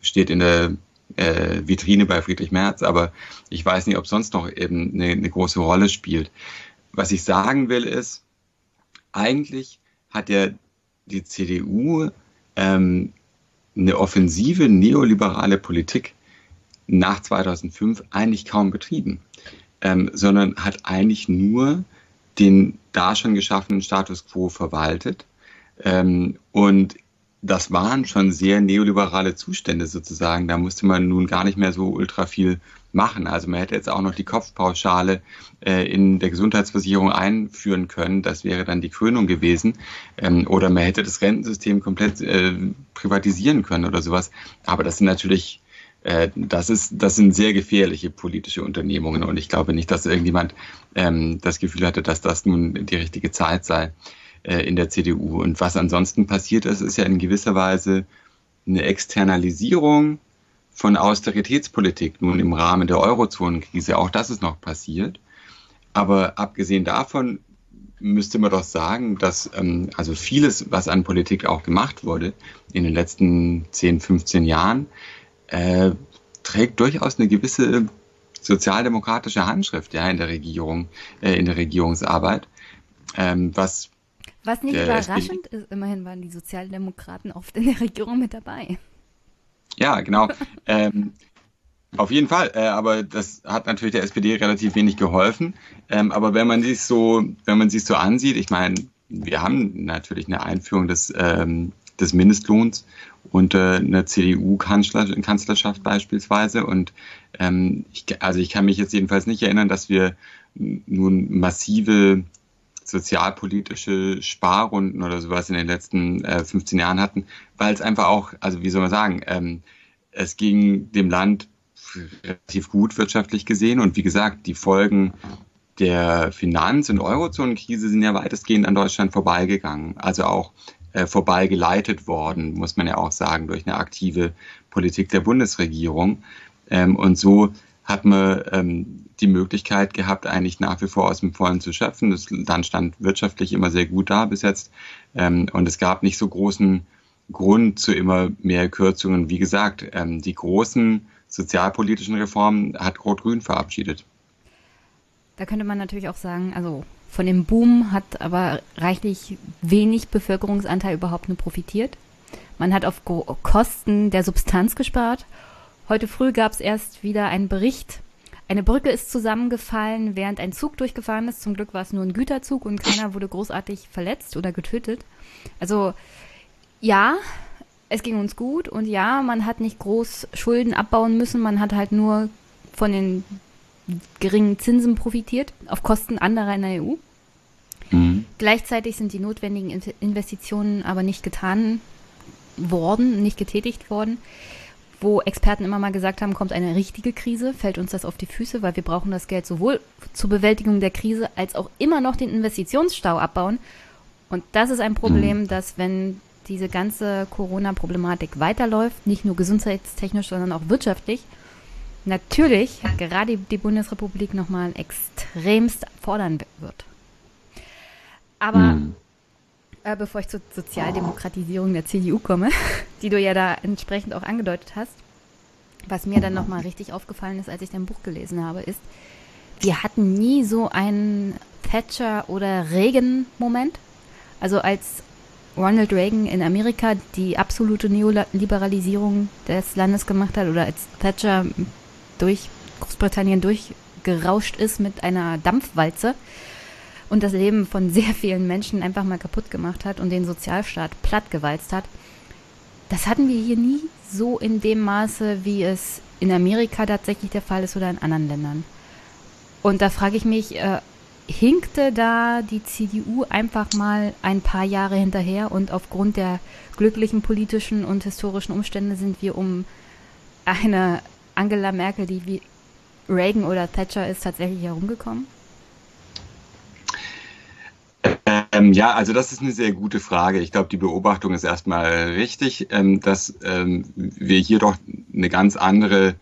steht in der äh, Vitrine bei Friedrich Merz, aber ich weiß nicht, ob sonst noch eben eine, eine große Rolle spielt. Was ich sagen will ist, eigentlich hat ja die CDU ähm, eine offensive neoliberale Politik nach 2005 eigentlich kaum betrieben, ähm, sondern hat eigentlich nur den da schon geschaffenen Status quo verwaltet. Ähm, und das waren schon sehr neoliberale Zustände sozusagen. Da musste man nun gar nicht mehr so ultra viel machen. Also man hätte jetzt auch noch die Kopfpauschale äh, in der Gesundheitsversicherung einführen können. Das wäre dann die Krönung gewesen. Ähm, oder man hätte das Rentensystem komplett äh, privatisieren können oder sowas. Aber das sind natürlich äh, das, ist, das sind sehr gefährliche politische Unternehmungen und ich glaube nicht, dass irgendjemand ähm, das Gefühl hatte, dass das nun die richtige Zeit sei äh, in der CDU. Und was ansonsten passiert ist, ist ja in gewisser Weise eine Externalisierung von Austeritätspolitik nun im Rahmen der Eurozonenkrise. Auch das ist noch passiert. Aber abgesehen davon müsste man doch sagen, dass ähm, also vieles, was an Politik auch gemacht wurde in den letzten 10, 15 Jahren, äh, trägt durchaus eine gewisse sozialdemokratische Handschrift ja in der Regierung, äh, in der Regierungsarbeit. Ähm, was was nicht überraschend ist, immerhin waren die Sozialdemokraten oft in der Regierung mit dabei. Ja, genau. [LAUGHS] ähm, auf jeden Fall, äh, aber das hat natürlich der SPD relativ wenig geholfen. Ähm, aber wenn man sich so, wenn man sich so ansieht, ich meine, wir haben natürlich eine Einführung des, ähm, des Mindestlohns unter einer CDU-Kanzlerschaft beispielsweise. Und ähm, ich, also ich kann mich jetzt jedenfalls nicht erinnern, dass wir nun massive sozialpolitische Sparrunden oder sowas in den letzten äh, 15 Jahren hatten, weil es einfach auch, also wie soll man sagen, ähm, es ging dem Land relativ gut wirtschaftlich gesehen. Und wie gesagt, die Folgen der Finanz- und Eurozonenkrise sind ja weitestgehend an Deutschland vorbeigegangen. Also auch äh, vorbeigeleitet worden, muss man ja auch sagen, durch eine aktive Politik der Bundesregierung. Ähm, und so hat man ähm, die Möglichkeit gehabt, eigentlich nach wie vor aus dem Vollen zu schöpfen. Das Land stand wirtschaftlich immer sehr gut da bis jetzt. Ähm, und es gab nicht so großen Grund zu immer mehr Kürzungen. Wie gesagt, ähm, die großen sozialpolitischen Reformen hat Rot-Grün verabschiedet. Da könnte man natürlich auch sagen, also von dem Boom hat aber reichlich wenig Bevölkerungsanteil überhaupt nur profitiert. Man hat auf Kosten der Substanz gespart. Heute früh gab es erst wieder einen Bericht. Eine Brücke ist zusammengefallen, während ein Zug durchgefahren ist. Zum Glück war es nur ein Güterzug und keiner wurde großartig verletzt oder getötet. Also ja, es ging uns gut und ja, man hat nicht groß Schulden abbauen müssen, man hat halt nur von den geringen Zinsen profitiert, auf Kosten anderer in der EU. Mhm. Gleichzeitig sind die notwendigen Investitionen aber nicht getan worden, nicht getätigt worden. Wo Experten immer mal gesagt haben, kommt eine richtige Krise, fällt uns das auf die Füße, weil wir brauchen das Geld sowohl zur Bewältigung der Krise als auch immer noch den Investitionsstau abbauen. Und das ist ein Problem, mhm. dass wenn diese ganze Corona-Problematik weiterläuft, nicht nur gesundheitstechnisch, sondern auch wirtschaftlich, natürlich gerade die Bundesrepublik nochmal extremst fordern wird. Aber mhm. Äh, bevor ich zur Sozialdemokratisierung der CDU komme, [LAUGHS] die du ja da entsprechend auch angedeutet hast, was mir dann nochmal richtig aufgefallen ist, als ich dein Buch gelesen habe, ist, wir hatten nie so einen Thatcher- oder Regen-Moment. Also als Ronald Reagan in Amerika die absolute Neoliberalisierung des Landes gemacht hat oder als Thatcher durch Großbritannien durchgerauscht ist mit einer Dampfwalze und das Leben von sehr vielen Menschen einfach mal kaputt gemacht hat und den Sozialstaat plattgewalzt hat. Das hatten wir hier nie so in dem Maße, wie es in Amerika tatsächlich der Fall ist oder in anderen Ländern. Und da frage ich mich, äh, hinkte da die CDU einfach mal ein paar Jahre hinterher und aufgrund der glücklichen politischen und historischen Umstände sind wir um eine Angela Merkel, die wie Reagan oder Thatcher ist, tatsächlich herumgekommen? Ähm, ja, also das ist eine sehr gute Frage. Ich glaube, die Beobachtung ist erstmal richtig, ähm, dass ähm, wir hier doch eine ganz andere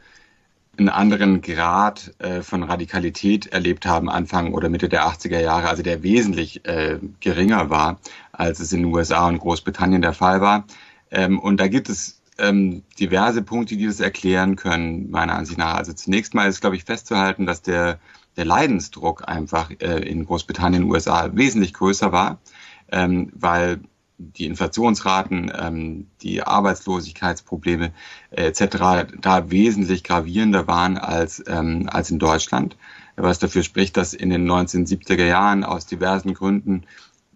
einen anderen Grad äh, von Radikalität erlebt haben, Anfang oder Mitte der 80er Jahre, also der wesentlich äh, geringer war, als es in den USA und Großbritannien der Fall war. Ähm, und da gibt es ähm, diverse Punkte, die das erklären können, meiner Ansicht nach. Also zunächst mal ist, glaube ich, festzuhalten, dass der, der Leidensdruck einfach äh, in Großbritannien USA wesentlich größer war, ähm, weil die Inflationsraten, ähm, die Arbeitslosigkeitsprobleme äh, etc. da wesentlich gravierender waren als, ähm, als in Deutschland, was dafür spricht, dass in den 1970er Jahren aus diversen Gründen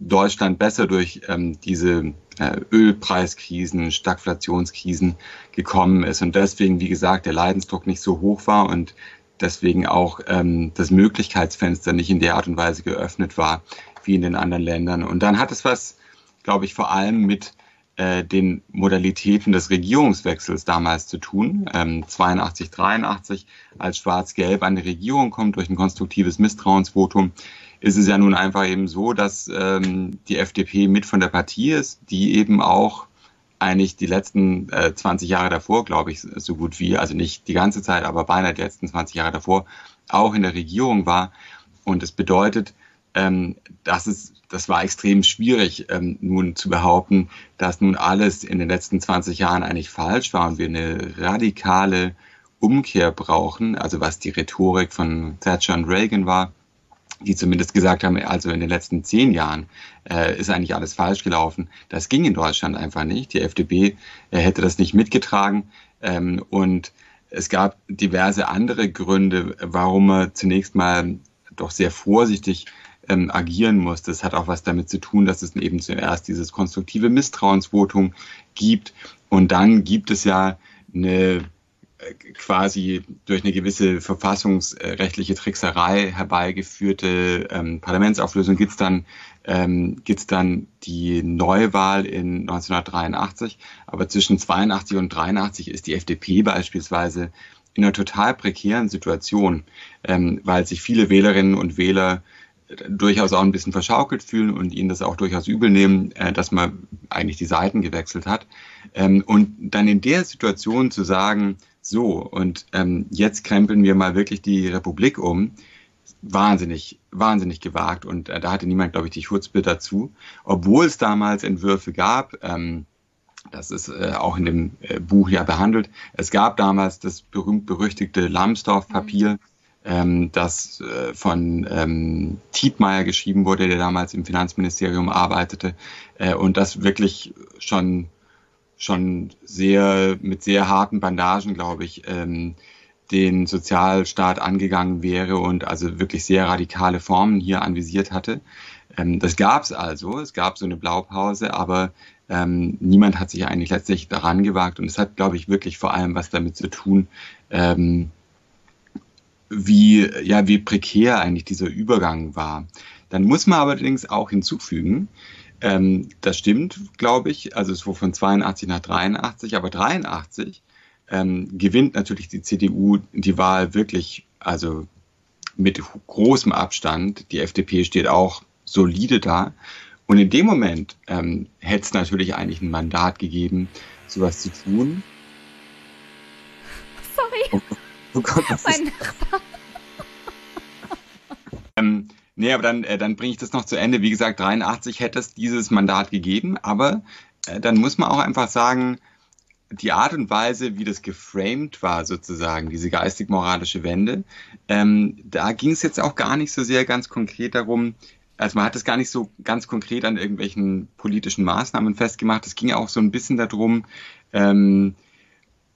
Deutschland besser durch ähm, diese äh, Ölpreiskrisen, Stagflationskrisen gekommen ist und deswegen, wie gesagt, der Leidensdruck nicht so hoch war und deswegen auch ähm, das Möglichkeitsfenster nicht in der Art und Weise geöffnet war wie in den anderen Ländern. Und dann hat es was glaube ich, vor allem mit äh, den Modalitäten des Regierungswechsels damals zu tun. Ähm, 82, 83, als Schwarz-Gelb an die Regierung kommt durch ein konstruktives Misstrauensvotum, ist es ja nun einfach eben so, dass ähm, die FDP mit von der Partie ist, die eben auch eigentlich die letzten äh, 20 Jahre davor, glaube ich, so gut wie, also nicht die ganze Zeit, aber beinahe die letzten 20 Jahre davor, auch in der Regierung war. Und es bedeutet, ähm, das, ist, das war extrem schwierig, ähm, nun zu behaupten, dass nun alles in den letzten 20 Jahren eigentlich falsch war und wir eine radikale Umkehr brauchen, also was die Rhetorik von Thatcher und Reagan war, die zumindest gesagt haben, also in den letzten zehn Jahren äh, ist eigentlich alles falsch gelaufen. Das ging in Deutschland einfach nicht. Die FDP äh, hätte das nicht mitgetragen. Ähm, und es gab diverse andere Gründe, warum man zunächst mal doch sehr vorsichtig ähm, agieren muss. Das hat auch was damit zu tun, dass es eben zuerst dieses konstruktive Misstrauensvotum gibt. Und dann gibt es ja eine quasi durch eine gewisse verfassungsrechtliche Trickserei herbeigeführte ähm, Parlamentsauflösung gibt es dann, ähm, gibt's dann die Neuwahl in 1983. Aber zwischen 82 und 83 ist die FDP beispielsweise in einer total prekären Situation, ähm, weil sich viele Wählerinnen und Wähler durchaus auch ein bisschen verschaukelt fühlen und ihnen das auch durchaus übel nehmen, äh, dass man eigentlich die Seiten gewechselt hat. Ähm, und dann in der Situation zu sagen, so, und ähm, jetzt krempeln wir mal wirklich die Republik um, wahnsinnig, wahnsinnig gewagt. Und äh, da hatte niemand, glaube ich, die Schutzbild dazu. Obwohl es damals Entwürfe gab, ähm, das ist äh, auch in dem äh, Buch ja behandelt. Es gab damals das berühmt-berüchtigte Lambsdorff-Papier, mhm ähm, das äh, von ähm, Tietmeier geschrieben wurde, der damals im Finanzministerium arbeitete äh, und das wirklich schon schon sehr mit sehr harten Bandagen, glaube ich, ähm, den Sozialstaat angegangen wäre und also wirklich sehr radikale Formen hier anvisiert hatte. Ähm, das gab es also, es gab so eine Blaupause, aber ähm, niemand hat sich eigentlich letztlich daran gewagt und es hat, glaube ich, wirklich vor allem was damit zu tun, ähm, wie, ja, wie prekär eigentlich dieser Übergang war. Dann muss man allerdings auch hinzufügen, ähm, das stimmt, glaube ich, also es wurde von 82 nach 83, aber 83 ähm, gewinnt natürlich die CDU die Wahl wirklich, also mit großem Abstand. Die FDP steht auch solide da. Und in dem Moment ähm, hätte es natürlich eigentlich ein Mandat gegeben, sowas zu tun. Sorry. Oh, Oh Gott, mein Nachbar. ähm, nee, aber dann, äh, dann bringe ich das noch zu Ende. Wie gesagt, 83 hätte es dieses Mandat gegeben, aber äh, dann muss man auch einfach sagen, die Art und Weise, wie das geframed war, sozusagen, diese geistig-moralische Wende, ähm, da ging es jetzt auch gar nicht so sehr ganz konkret darum, also man hat es gar nicht so ganz konkret an irgendwelchen politischen Maßnahmen festgemacht. Es ging auch so ein bisschen darum, ähm,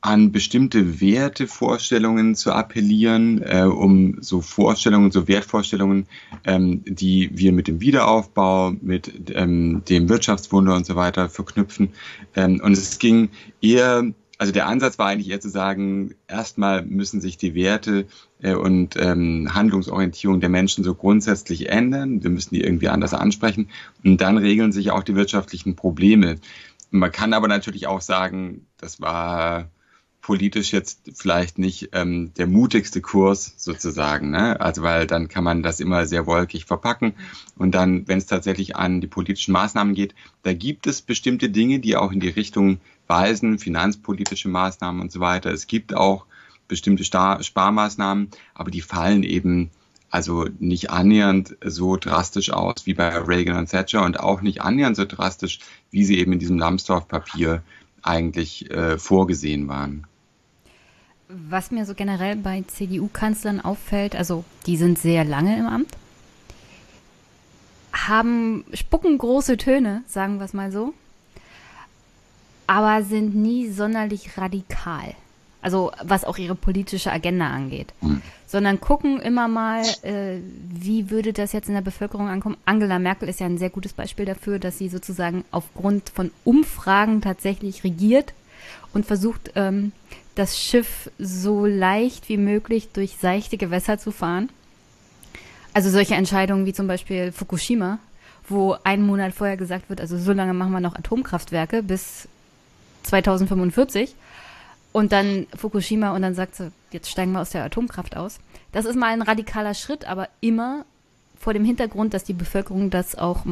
an bestimmte Wertevorstellungen zu appellieren, äh, um so Vorstellungen, so Wertvorstellungen, ähm, die wir mit dem Wiederaufbau, mit ähm, dem Wirtschaftswunder und so weiter verknüpfen. Ähm, und es ging eher, also der Ansatz war eigentlich eher zu sagen, erstmal müssen sich die Werte äh, und ähm, Handlungsorientierung der Menschen so grundsätzlich ändern. Wir müssen die irgendwie anders ansprechen. Und dann regeln sich auch die wirtschaftlichen Probleme. Man kann aber natürlich auch sagen, das war politisch jetzt vielleicht nicht ähm, der mutigste Kurs sozusagen. Ne? Also weil dann kann man das immer sehr wolkig verpacken. Und dann, wenn es tatsächlich an die politischen Maßnahmen geht, da gibt es bestimmte Dinge, die auch in die Richtung weisen, finanzpolitische Maßnahmen und so weiter. Es gibt auch bestimmte Star Sparmaßnahmen, aber die fallen eben also nicht annähernd so drastisch aus wie bei Reagan und Thatcher und auch nicht annähernd so drastisch, wie sie eben in diesem Lambsdorff-Papier eigentlich äh, vorgesehen waren. Was mir so generell bei CDU-Kanzlern auffällt, also die sind sehr lange im Amt, haben, spucken große Töne, sagen wir es mal so, aber sind nie sonderlich radikal. Also was auch ihre politische Agenda angeht. Mhm. Sondern gucken immer mal, äh, wie würde das jetzt in der Bevölkerung ankommen. Angela Merkel ist ja ein sehr gutes Beispiel dafür, dass sie sozusagen aufgrund von Umfragen tatsächlich regiert und versucht, ähm, das Schiff so leicht wie möglich durch seichte Gewässer zu fahren. Also solche Entscheidungen wie zum Beispiel Fukushima, wo einen Monat vorher gesagt wird, also so lange machen wir noch Atomkraftwerke bis 2045 und dann Fukushima und dann sagt sie, jetzt steigen wir aus der Atomkraft aus. Das ist mal ein radikaler Schritt, aber immer vor dem Hintergrund, dass die Bevölkerung das auch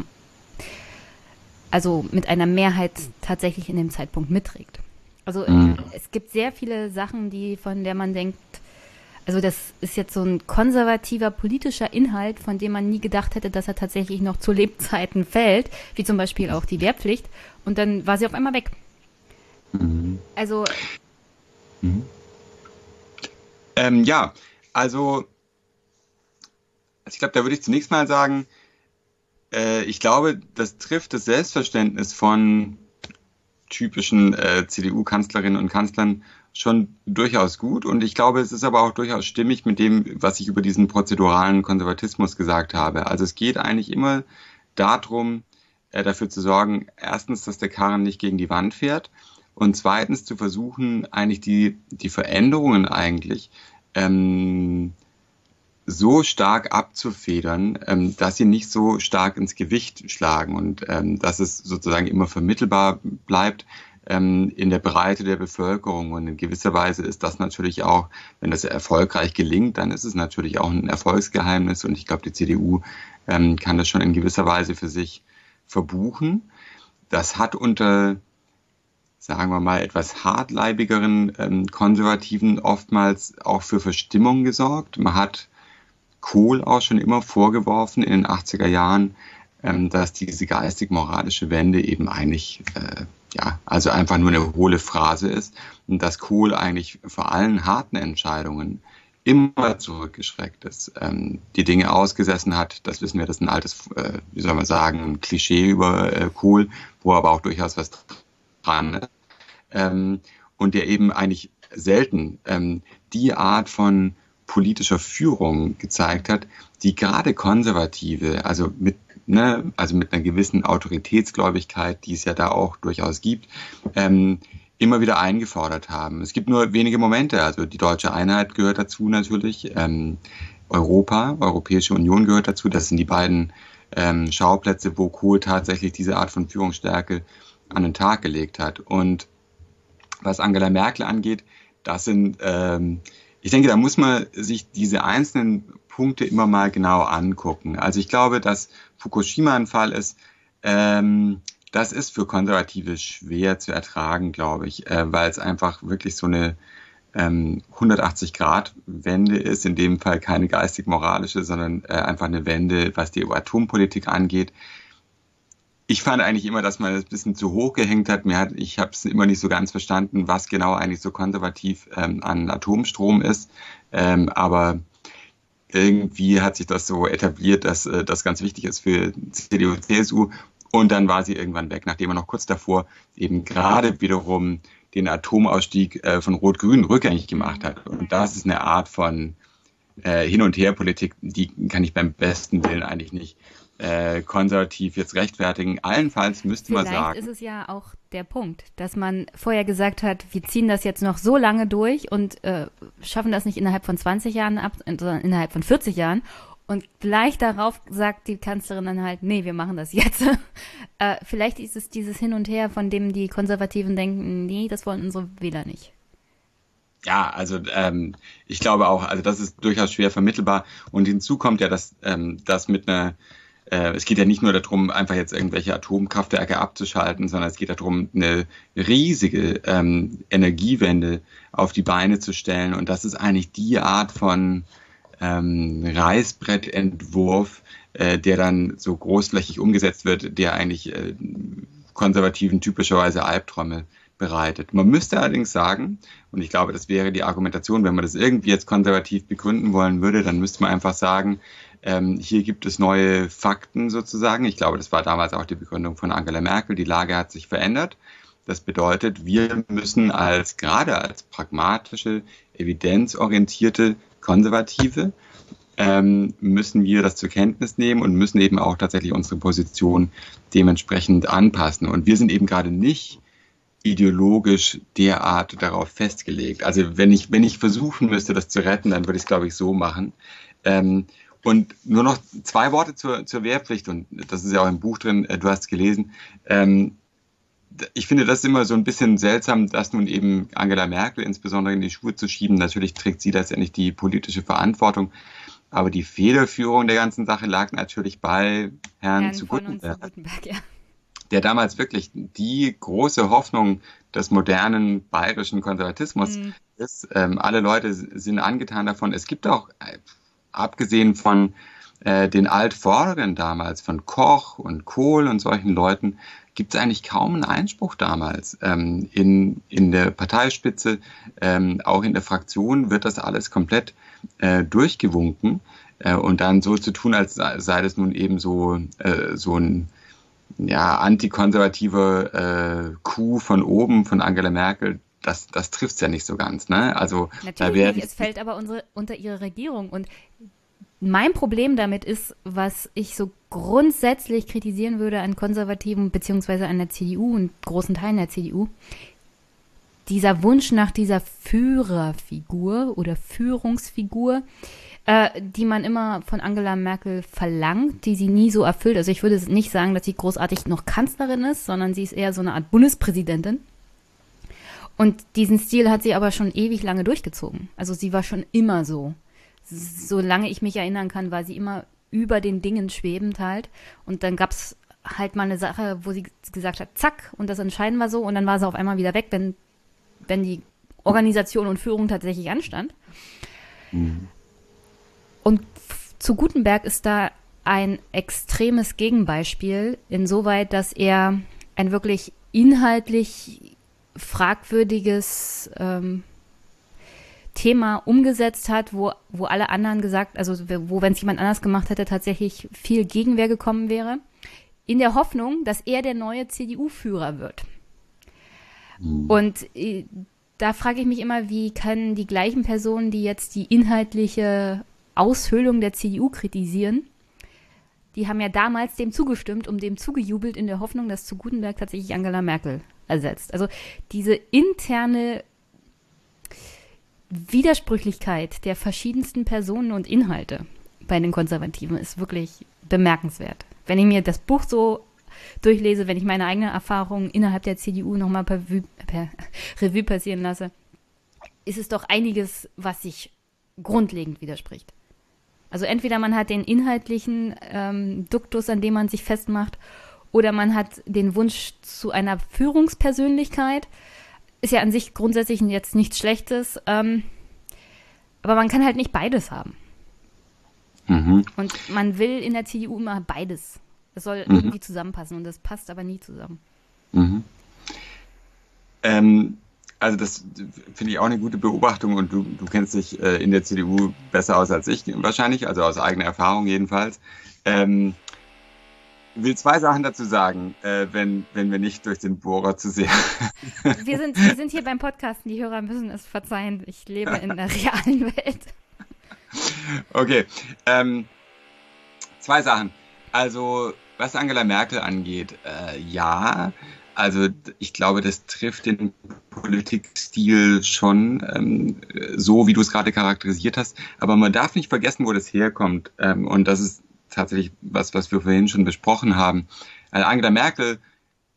also mit einer Mehrheit tatsächlich in dem Zeitpunkt mitträgt. Also mhm. es gibt sehr viele Sachen, die von der man denkt, Also das ist jetzt so ein konservativer politischer Inhalt, von dem man nie gedacht hätte, dass er tatsächlich noch zu Lebzeiten fällt, wie zum Beispiel auch die Wehrpflicht. Und dann war sie auf einmal weg. Mhm. Also. Mhm. Ähm, ja, also, also ich glaube, da würde ich zunächst mal sagen, äh, ich glaube, das trifft das Selbstverständnis von typischen äh, CDU-Kanzlerinnen und Kanzlern schon durchaus gut. Und ich glaube, es ist aber auch durchaus stimmig mit dem, was ich über diesen prozeduralen Konservatismus gesagt habe. Also es geht eigentlich immer darum, äh, dafür zu sorgen, erstens, dass der Karren nicht gegen die Wand fährt und zweitens zu versuchen, eigentlich die, die Veränderungen eigentlich ähm, so stark abzufedern, ähm, dass sie nicht so stark ins Gewicht schlagen und ähm, dass es sozusagen immer vermittelbar bleibt ähm, in der Breite der Bevölkerung. Und in gewisser Weise ist das natürlich auch, wenn das erfolgreich gelingt, dann ist es natürlich auch ein Erfolgsgeheimnis. Und ich glaube, die CDU ähm, kann das schon in gewisser Weise für sich verbuchen. Das hat unter sagen wir mal, etwas hartleibigeren ähm, Konservativen oftmals auch für Verstimmung gesorgt. Man hat Kohl auch schon immer vorgeworfen in den 80er Jahren, ähm, dass diese geistig-moralische Wende eben eigentlich, äh, ja, also einfach nur eine hohle Phrase ist und dass Kohl eigentlich vor allen harten Entscheidungen immer zurückgeschreckt ist, ähm, die Dinge ausgesessen hat. Das wissen wir, das ist ein altes, äh, wie soll man sagen, ein Klischee über äh, Kohl, wo aber auch durchaus was dran ist. Ähm, und der eben eigentlich selten ähm, die Art von politischer Führung gezeigt hat, die gerade Konservative, also mit, ne, also mit einer gewissen Autoritätsgläubigkeit, die es ja da auch durchaus gibt, ähm, immer wieder eingefordert haben. Es gibt nur wenige Momente, also die deutsche Einheit gehört dazu natürlich, ähm, Europa, Europäische Union gehört dazu, das sind die beiden ähm, Schauplätze, wo Kohl tatsächlich diese Art von Führungsstärke an den Tag gelegt hat. Und was Angela Merkel angeht, das sind ähm, ich denke, da muss man sich diese einzelnen Punkte immer mal genau angucken. Also ich glaube, dass Fukushima ein Fall ist, ähm, das ist für Konservative schwer zu ertragen, glaube ich, äh, weil es einfach wirklich so eine ähm, 180-Grad-Wende ist, in dem Fall keine geistig-moralische, sondern äh, einfach eine Wende, was die Atompolitik angeht ich fand eigentlich immer, dass man das ein bisschen zu hoch gehängt hat. Mir hat ich habe es immer nicht so ganz verstanden, was genau eigentlich so konservativ ähm, an Atomstrom ist. Ähm, aber irgendwie hat sich das so etabliert, dass äh, das ganz wichtig ist für CDU, CSU. Und dann war sie irgendwann weg, nachdem er noch kurz davor eben gerade wiederum den Atomausstieg äh, von Rot-Grün rückgängig gemacht hat. Und das ist eine Art von äh, Hin- und Her-Politik, die kann ich beim besten Willen eigentlich nicht äh, konservativ jetzt rechtfertigen. Allenfalls müsste Vielleicht man sagen. Vielleicht ist es ja auch der Punkt, dass man vorher gesagt hat, wir ziehen das jetzt noch so lange durch und äh, schaffen das nicht innerhalb von 20 Jahren ab, sondern innerhalb von 40 Jahren. Und gleich darauf sagt die Kanzlerin dann halt, nee, wir machen das jetzt. [LAUGHS] äh, vielleicht ist es dieses Hin und Her, von dem die Konservativen denken, nee, das wollen unsere Wähler nicht. Ja, also ähm, ich glaube auch, also das ist durchaus schwer vermittelbar. Und hinzu kommt ja, dass ähm, das mit einer äh, es geht ja nicht nur darum, einfach jetzt irgendwelche Atomkraftwerke abzuschalten, sondern es geht darum, eine riesige ähm, Energiewende auf die Beine zu stellen. Und das ist eigentlich die Art von ähm, Reißbrettentwurf, äh, der dann so großflächig umgesetzt wird, der eigentlich äh, Konservativen typischerweise Albträume bereitet. Man müsste allerdings sagen, und ich glaube, das wäre die Argumentation, wenn man das irgendwie jetzt konservativ begründen wollen würde, dann müsste man einfach sagen, ähm, hier gibt es neue Fakten sozusagen. Ich glaube, das war damals auch die Begründung von Angela Merkel. Die Lage hat sich verändert. Das bedeutet, wir müssen als gerade als pragmatische, evidenzorientierte Konservative ähm, müssen wir das zur Kenntnis nehmen und müssen eben auch tatsächlich unsere Position dementsprechend anpassen. Und wir sind eben gerade nicht ideologisch derart darauf festgelegt. Also wenn ich, wenn ich versuchen müsste, das zu retten, dann würde ich es, glaube ich, so machen. Ähm, und nur noch zwei Worte zur, zur Wehrpflicht, und das ist ja auch im Buch drin, äh, du hast es gelesen. Ähm, ich finde das immer so ein bisschen seltsam, dass nun eben Angela Merkel insbesondere in die Schuhe zu schieben. Natürlich trägt sie letztendlich die politische Verantwortung. Aber die Federführung der ganzen Sache lag natürlich bei Herrn, Herrn zu Gutenberg. Ja. der damals wirklich die große Hoffnung des modernen bayerischen Konservatismus mhm. ist. Ähm, alle Leute sind angetan davon. Es gibt auch, äh, abgesehen von äh, den Altvorderen damals, von Koch und Kohl und solchen Leuten, gibt es eigentlich kaum einen Einspruch damals. Ähm, in, in der Parteispitze, ähm, auch in der Fraktion wird das alles komplett äh, durchgewunken. Äh, und dann so zu tun, als sei das nun eben so, äh, so ein ja, antikonservative äh, Coup von oben von Angela Merkel, das, das trifft es ja nicht so ganz. Ne? Also, Natürlich nicht, es fällt aber unsere, unter ihre Regierung. Und mein Problem damit ist, was ich so grundsätzlich kritisieren würde an Konservativen beziehungsweise an der CDU und großen Teilen der CDU, dieser Wunsch nach dieser Führerfigur oder Führungsfigur, äh, die man immer von Angela Merkel verlangt, die sie nie so erfüllt. Also ich würde nicht sagen, dass sie großartig noch Kanzlerin ist, sondern sie ist eher so eine Art Bundespräsidentin. Und diesen Stil hat sie aber schon ewig lange durchgezogen. Also sie war schon immer so. Solange ich mich erinnern kann, war sie immer über den Dingen schwebend halt. Und dann gab es halt mal eine Sache, wo sie gesagt hat, zack, und das Entscheiden war so, und dann war sie auf einmal wieder weg, wenn, wenn die Organisation und Führung tatsächlich anstand. Mhm. Und zu Gutenberg ist da ein extremes Gegenbeispiel, insoweit, dass er ein wirklich inhaltlich fragwürdiges ähm, Thema umgesetzt hat, wo, wo alle anderen gesagt, also wo, wenn es jemand anders gemacht hätte, tatsächlich viel Gegenwehr gekommen wäre, in der Hoffnung, dass er der neue CDU-Führer wird. Mhm. Und äh, da frage ich mich immer, wie können die gleichen Personen, die jetzt die inhaltliche Aushöhlung der CDU kritisieren. Die haben ja damals dem zugestimmt, um dem zugejubelt in der Hoffnung, dass zu Gutenberg tatsächlich Angela Merkel ersetzt. Also diese interne Widersprüchlichkeit der verschiedensten Personen und Inhalte bei den Konservativen ist wirklich bemerkenswert. Wenn ich mir das Buch so durchlese, wenn ich meine eigenen Erfahrungen innerhalb der CDU nochmal per, per [LAUGHS] Revue passieren lasse, ist es doch einiges, was sich grundlegend widerspricht. Also entweder man hat den inhaltlichen ähm, Duktus, an dem man sich festmacht, oder man hat den Wunsch zu einer Führungspersönlichkeit. Ist ja an sich grundsätzlich jetzt nichts Schlechtes, ähm, aber man kann halt nicht beides haben. Mhm. Und man will in der CDU immer beides. Es soll mhm. irgendwie zusammenpassen und das passt aber nie zusammen. Mhm. Ähm, also das finde ich auch eine gute Beobachtung und du, du kennst dich äh, in der CDU besser aus als ich wahrscheinlich, also aus eigener Erfahrung jedenfalls. Ähm, will zwei Sachen dazu sagen, äh, wenn, wenn wir nicht durch den Bohrer zu sehr. [LAUGHS] Wir sind, wir sind hier beim Podcasten, die Hörer müssen es verzeihen. Ich lebe in der [LAUGHS] realen Welt. Okay. Ähm, zwei Sachen. Also, was Angela Merkel angeht, äh, ja, also ich glaube, das trifft den Politikstil schon ähm, so, wie du es gerade charakterisiert hast. Aber man darf nicht vergessen, wo das herkommt. Ähm, und das ist tatsächlich was, was wir vorhin schon besprochen haben. Also Angela Merkel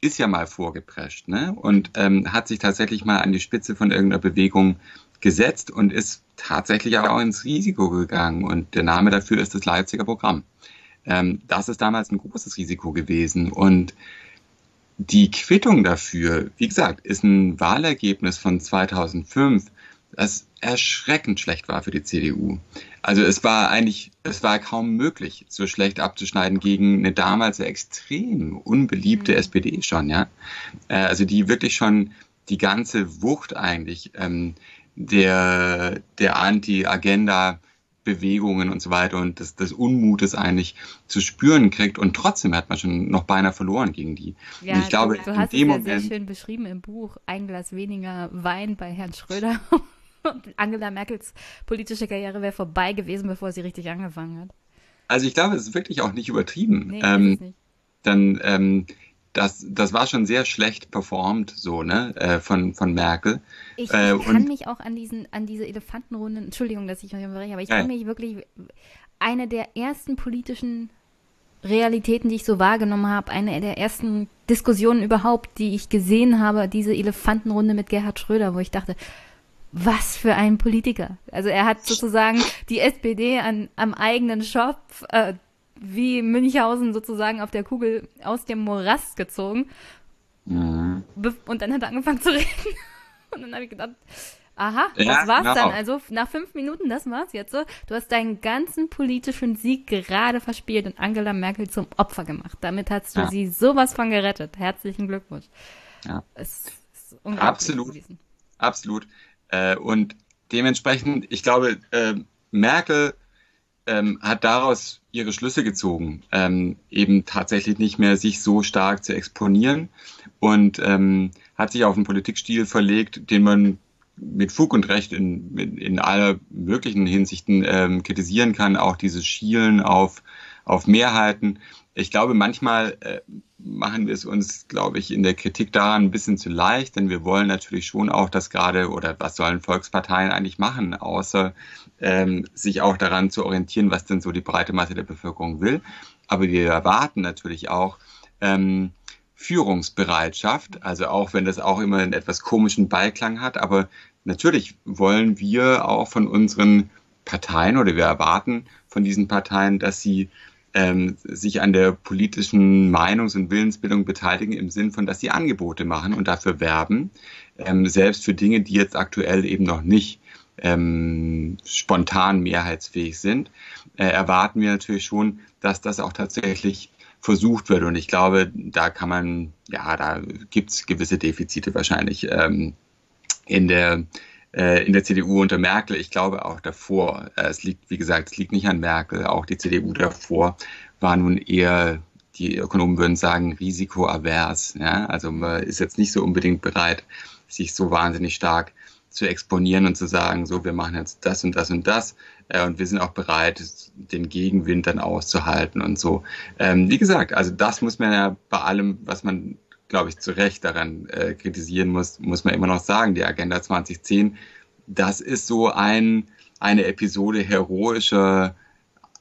ist ja mal vorgeprescht ne? und ähm, hat sich tatsächlich mal an die Spitze von irgendeiner Bewegung gesetzt und ist tatsächlich auch ins Risiko gegangen. Und der Name dafür ist das Leipziger Programm. Ähm, das ist damals ein großes Risiko gewesen. Und die Quittung dafür, wie gesagt, ist ein Wahlergebnis von 2005, das erschreckend schlecht war für die CDU. Also es war eigentlich, es war kaum möglich, so schlecht abzuschneiden gegen eine damals extrem unbeliebte mhm. SPD schon, ja. Äh, also die wirklich schon die ganze Wucht eigentlich ähm, der, der Anti-Agenda Bewegungen und so weiter und des, des Unmutes eigentlich zu spüren kriegt und trotzdem hat man schon noch beinahe verloren gegen die. Ja, und ich glaube, du, du hast es ja Moment, sehr schön beschrieben im Buch, ein Glas weniger Wein bei Herrn Schröder [LAUGHS] und Angela Merkels politische Karriere wäre vorbei gewesen, bevor sie richtig angefangen hat. Also ich glaube, es ist wirklich auch nicht übertrieben. Nee, ähm, nicht. Dann ähm, das, das war schon sehr schlecht performt, so, ne, äh, von, von Merkel. Ich äh, kann mich auch an diesen, an diese Elefantenrunden, Entschuldigung, dass ich euch unterbreche, aber ich kann mich wirklich, eine der ersten politischen Realitäten, die ich so wahrgenommen habe, eine der ersten Diskussionen überhaupt, die ich gesehen habe, diese Elefantenrunde mit Gerhard Schröder, wo ich dachte, was für ein Politiker. Also er hat sozusagen die SPD an, am eigenen Shop äh, wie Münchhausen sozusagen auf der Kugel aus dem Morast gezogen. Mhm. Und dann hat er angefangen zu [LAUGHS] reden. Und dann habe ich gedacht, aha, das ja, war's genau. dann. Also nach fünf Minuten, das war's jetzt so. Du hast deinen ganzen politischen Sieg gerade verspielt und Angela Merkel zum Opfer gemacht. Damit hast du ja. sie sowas von gerettet. Herzlichen Glückwunsch. Ja. Es ist Absolut. Absolut. Äh, und dementsprechend, ich glaube, äh, Merkel ähm, hat daraus ihre Schlüsse gezogen, ähm, eben tatsächlich nicht mehr sich so stark zu exponieren und ähm, hat sich auf einen Politikstil verlegt, den man mit Fug und Recht in, in, in aller möglichen Hinsichten ähm, kritisieren kann, auch dieses Schielen auf, auf Mehrheiten. Ich glaube, manchmal äh, machen wir es uns, glaube ich, in der Kritik daran ein bisschen zu leicht, denn wir wollen natürlich schon auch, dass gerade, oder was sollen Volksparteien eigentlich machen, außer ähm, sich auch daran zu orientieren, was denn so die breite Masse der Bevölkerung will. Aber wir erwarten natürlich auch ähm, Führungsbereitschaft, also auch wenn das auch immer einen etwas komischen Beiklang hat, aber natürlich wollen wir auch von unseren Parteien oder wir erwarten von diesen Parteien, dass sie ähm, sich an der politischen Meinungs- und Willensbildung beteiligen im Sinn von, dass sie Angebote machen und dafür werben, ähm, selbst für Dinge, die jetzt aktuell eben noch nicht ähm, spontan mehrheitsfähig sind, äh, erwarten wir natürlich schon, dass das auch tatsächlich versucht wird. Und ich glaube, da kann man, ja, da gibt es gewisse Defizite wahrscheinlich ähm, in der in der CDU unter Merkel, ich glaube auch davor, äh, es liegt, wie gesagt, es liegt nicht an Merkel, auch die CDU davor war nun eher, die Ökonomen würden sagen, risikoavers. Ja? Also man ist jetzt nicht so unbedingt bereit, sich so wahnsinnig stark zu exponieren und zu sagen, so, wir machen jetzt das und das und das äh, und wir sind auch bereit, den Gegenwind dann auszuhalten und so. Ähm, wie gesagt, also das muss man ja bei allem, was man glaube ich, zu Recht daran äh, kritisieren muss, muss man immer noch sagen, die Agenda 2010, das ist so ein, eine Episode heroischer,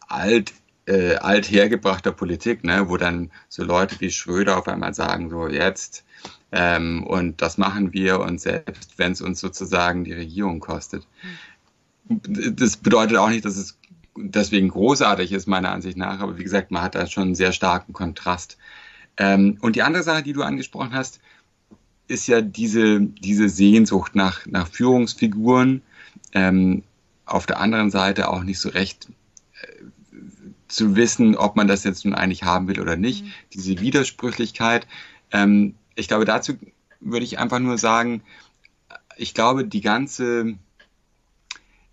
alt, äh, althergebrachter Politik, ne, wo dann so Leute wie Schröder auf einmal sagen, so jetzt, ähm, und das machen wir und selbst wenn es uns sozusagen die Regierung kostet. Das bedeutet auch nicht, dass es deswegen großartig ist, meiner Ansicht nach, aber wie gesagt, man hat da schon einen sehr starken Kontrast ähm, und die andere Sache, die du angesprochen hast, ist ja diese, diese Sehnsucht nach, nach Führungsfiguren. Ähm, auf der anderen Seite auch nicht so recht äh, zu wissen, ob man das jetzt nun eigentlich haben will oder nicht. Mhm. Diese Widersprüchlichkeit. Ähm, ich glaube, dazu würde ich einfach nur sagen, ich glaube, die ganze,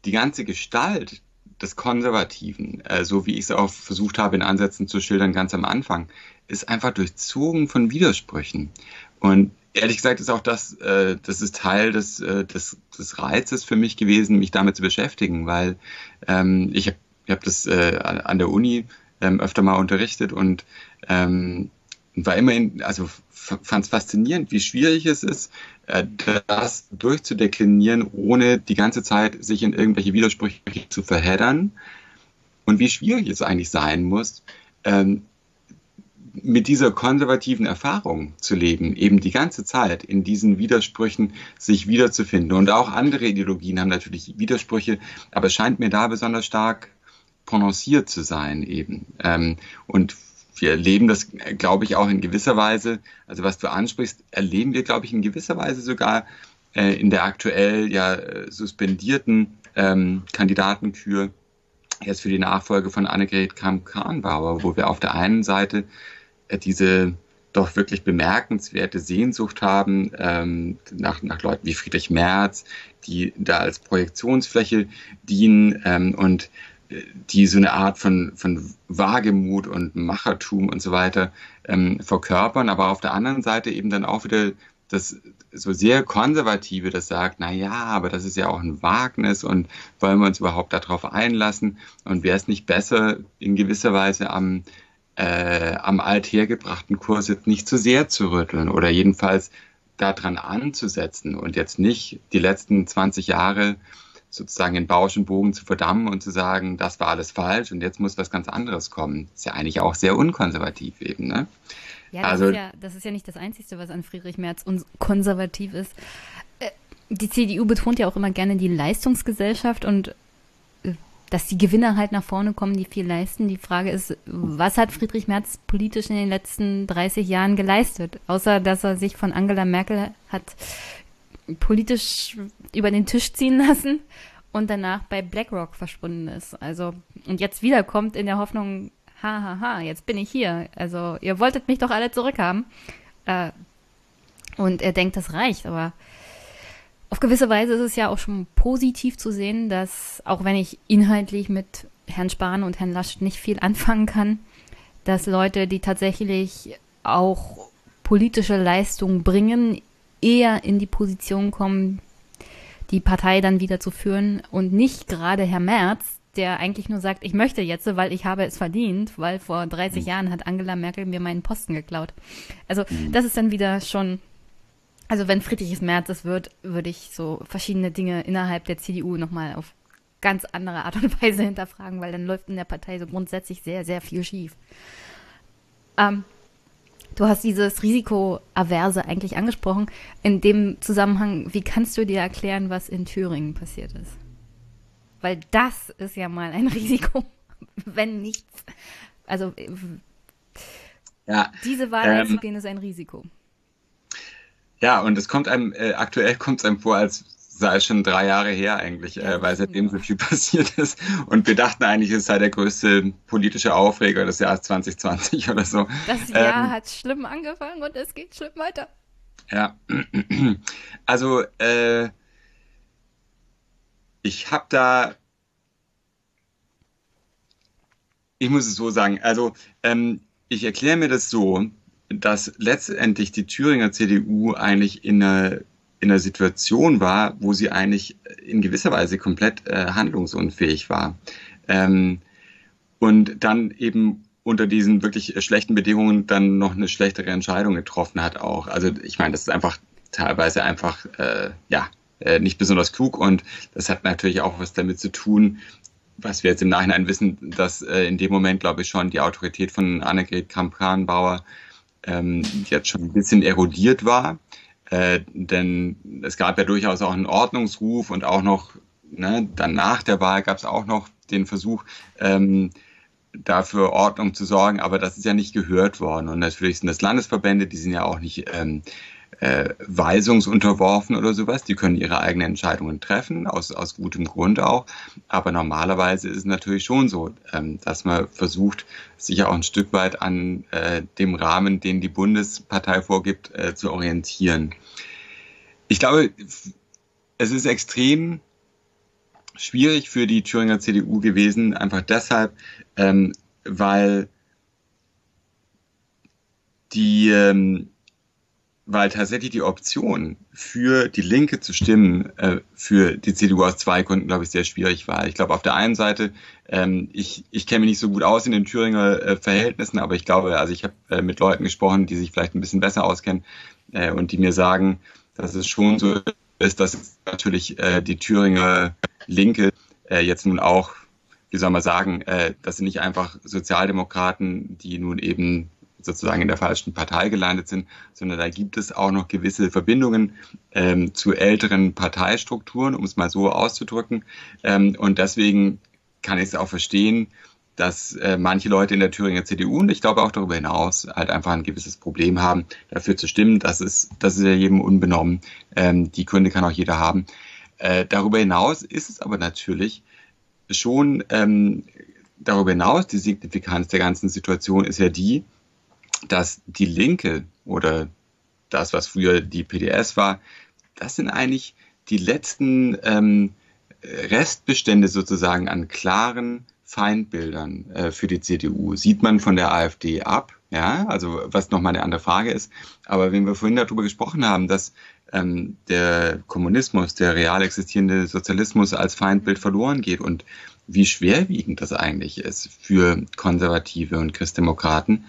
die ganze Gestalt des Konservativen, äh, so wie ich es auch versucht habe in Ansätzen zu schildern ganz am Anfang, ist einfach durchzogen von Widersprüchen. Und ehrlich gesagt ist auch das, äh, das ist Teil des, äh, des, des Reizes für mich gewesen, mich damit zu beschäftigen, weil ähm, ich habe ich hab das äh, an der Uni ähm, öfter mal unterrichtet und ähm, war immerhin, also fand es faszinierend, wie schwierig es ist, äh, das durchzudeklinieren, ohne die ganze Zeit sich in irgendwelche Widersprüche zu verheddern und wie schwierig es eigentlich sein muss, ähm, mit dieser konservativen Erfahrung zu leben, eben die ganze Zeit in diesen Widersprüchen sich wiederzufinden. Und auch andere Ideologien haben natürlich Widersprüche, aber es scheint mir da besonders stark prononciert zu sein eben. Ähm, und wir erleben das, glaube ich, auch in gewisser Weise, also was du ansprichst, erleben wir, glaube ich, in gewisser Weise sogar äh, in der aktuell ja suspendierten ähm, Kandidatenkür jetzt für die Nachfolge von Annegret Kramp-Karrenbauer, wo wir auf der einen Seite äh, diese doch wirklich bemerkenswerte Sehnsucht haben ähm, nach, nach Leuten wie Friedrich Merz, die da als Projektionsfläche dienen ähm, und äh, die so eine Art von, von Wagemut und Machertum und so weiter ähm, verkörpern, aber auf der anderen Seite eben dann auch wieder das so sehr konservative, das sagt, na ja, aber das ist ja auch ein Wagnis und wollen wir uns überhaupt darauf einlassen? Und wäre es nicht besser in gewisser Weise am äh, am althergebrachten Kurs jetzt nicht zu sehr zu rütteln oder jedenfalls daran anzusetzen und jetzt nicht die letzten 20 Jahre sozusagen in Bausch und Bogen zu verdammen und zu sagen, das war alles falsch und jetzt muss was ganz anderes kommen. ist ja eigentlich auch sehr unkonservativ eben, ne? Ja, das, also, ist, ja, das ist ja nicht das Einzige, was an Friedrich Merz konservativ ist. Äh, die CDU betont ja auch immer gerne die Leistungsgesellschaft und dass die Gewinner halt nach vorne kommen, die viel leisten. Die Frage ist, was hat Friedrich Merz politisch in den letzten 30 Jahren geleistet? Außer, dass er sich von Angela Merkel hat politisch über den Tisch ziehen lassen und danach bei BlackRock verschwunden ist. Also, und jetzt wiederkommt in der Hoffnung, hahaha, ha, ha, jetzt bin ich hier. Also, ihr wolltet mich doch alle zurückhaben. Äh, und er denkt, das reicht, aber auf gewisse Weise ist es ja auch schon positiv zu sehen, dass, auch wenn ich inhaltlich mit Herrn Spahn und Herrn Lasch nicht viel anfangen kann, dass Leute, die tatsächlich auch politische Leistung bringen, eher in die Position kommen, die Partei dann wieder zu führen und nicht gerade Herr Merz, der eigentlich nur sagt, ich möchte jetzt, weil ich habe es verdient, weil vor 30 mhm. Jahren hat Angela Merkel mir meinen Posten geklaut. Also mhm. das ist dann wieder schon, also wenn Friedrich Merz es wird, würde ich so verschiedene Dinge innerhalb der CDU nochmal auf ganz andere Art und [LAUGHS] Weise hinterfragen, weil dann läuft in der Partei so grundsätzlich sehr, sehr viel schief. Ähm, Du hast dieses Risikoaverse eigentlich angesprochen. In dem Zusammenhang, wie kannst du dir erklären, was in Thüringen passiert ist? Weil das ist ja mal ein [LAUGHS] Risiko, wenn nichts. Also ja, diese Wahl ähm, einzugehen ist ein Risiko. Ja, und es kommt einem, äh, aktuell kommt es einem vor, als sei schon drei Jahre her eigentlich, äh, weil seitdem so viel [LAUGHS] passiert ist. Und wir dachten eigentlich, es sei der größte politische Aufreger des Jahres 2020 oder so. Das Jahr ähm, hat schlimm angefangen und es geht schlimm weiter. Ja, [CLEARS THROAT] also äh, ich habe da, ich muss es so sagen, also ähm, ich erkläre mir das so, dass letztendlich die Thüringer CDU eigentlich in einer in einer Situation war, wo sie eigentlich in gewisser Weise komplett äh, handlungsunfähig war. Ähm, und dann eben unter diesen wirklich schlechten Bedingungen dann noch eine schlechtere Entscheidung getroffen hat auch. Also ich meine, das ist einfach teilweise einfach, äh, ja, äh, nicht besonders klug und das hat natürlich auch was damit zu tun, was wir jetzt im Nachhinein wissen, dass äh, in dem Moment, glaube ich, schon die Autorität von Annegret Kramp-Karrenbauer ähm, jetzt schon ein bisschen erodiert war. Äh, denn es gab ja durchaus auch einen Ordnungsruf und auch noch, ne, dann nach der Wahl gab es auch noch den Versuch, ähm, dafür Ordnung zu sorgen, aber das ist ja nicht gehört worden. Und natürlich sind das Landesverbände, die sind ja auch nicht ähm, äh, weisungsunterworfen oder sowas. Die können ihre eigenen Entscheidungen treffen, aus, aus gutem Grund auch. Aber normalerweise ist es natürlich schon so, ähm, dass man versucht, sich auch ein Stück weit an äh, dem Rahmen, den die Bundespartei vorgibt, äh, zu orientieren. Ich glaube, es ist extrem schwierig für die Thüringer CDU gewesen, einfach deshalb, ähm, weil die ähm, weil tatsächlich die Option für die Linke zu stimmen äh, für die CDU aus zwei Gründen, glaube ich, sehr schwierig war. Ich glaube, auf der einen Seite, ähm, ich, ich kenne mich nicht so gut aus in den Thüringer äh, Verhältnissen, aber ich glaube, also ich habe äh, mit Leuten gesprochen, die sich vielleicht ein bisschen besser auskennen äh, und die mir sagen, dass es schon so ist, dass natürlich äh, die Thüringer Linke äh, jetzt nun auch, wie soll man sagen, äh, das sind nicht einfach Sozialdemokraten, die nun eben sozusagen in der falschen Partei gelandet sind, sondern da gibt es auch noch gewisse Verbindungen ähm, zu älteren Parteistrukturen, um es mal so auszudrücken. Ähm, und deswegen kann ich es auch verstehen, dass äh, manche Leute in der Thüringer CDU und ich glaube auch darüber hinaus halt einfach ein gewisses Problem haben, dafür zu stimmen. Das ist, das ist ja jedem unbenommen. Ähm, die Gründe kann auch jeder haben. Äh, darüber hinaus ist es aber natürlich schon ähm, darüber hinaus, die Signifikanz der ganzen Situation ist ja die, dass die Linke oder das, was früher die PDS war, das sind eigentlich die letzten ähm, Restbestände sozusagen an klaren Feindbildern äh, für die CDU. Sieht man von der AfD ab, ja, also was nochmal eine andere Frage ist. Aber wenn wir vorhin darüber gesprochen haben, dass ähm, der Kommunismus, der real existierende Sozialismus als Feindbild verloren geht und wie schwerwiegend das eigentlich ist für Konservative und Christdemokraten,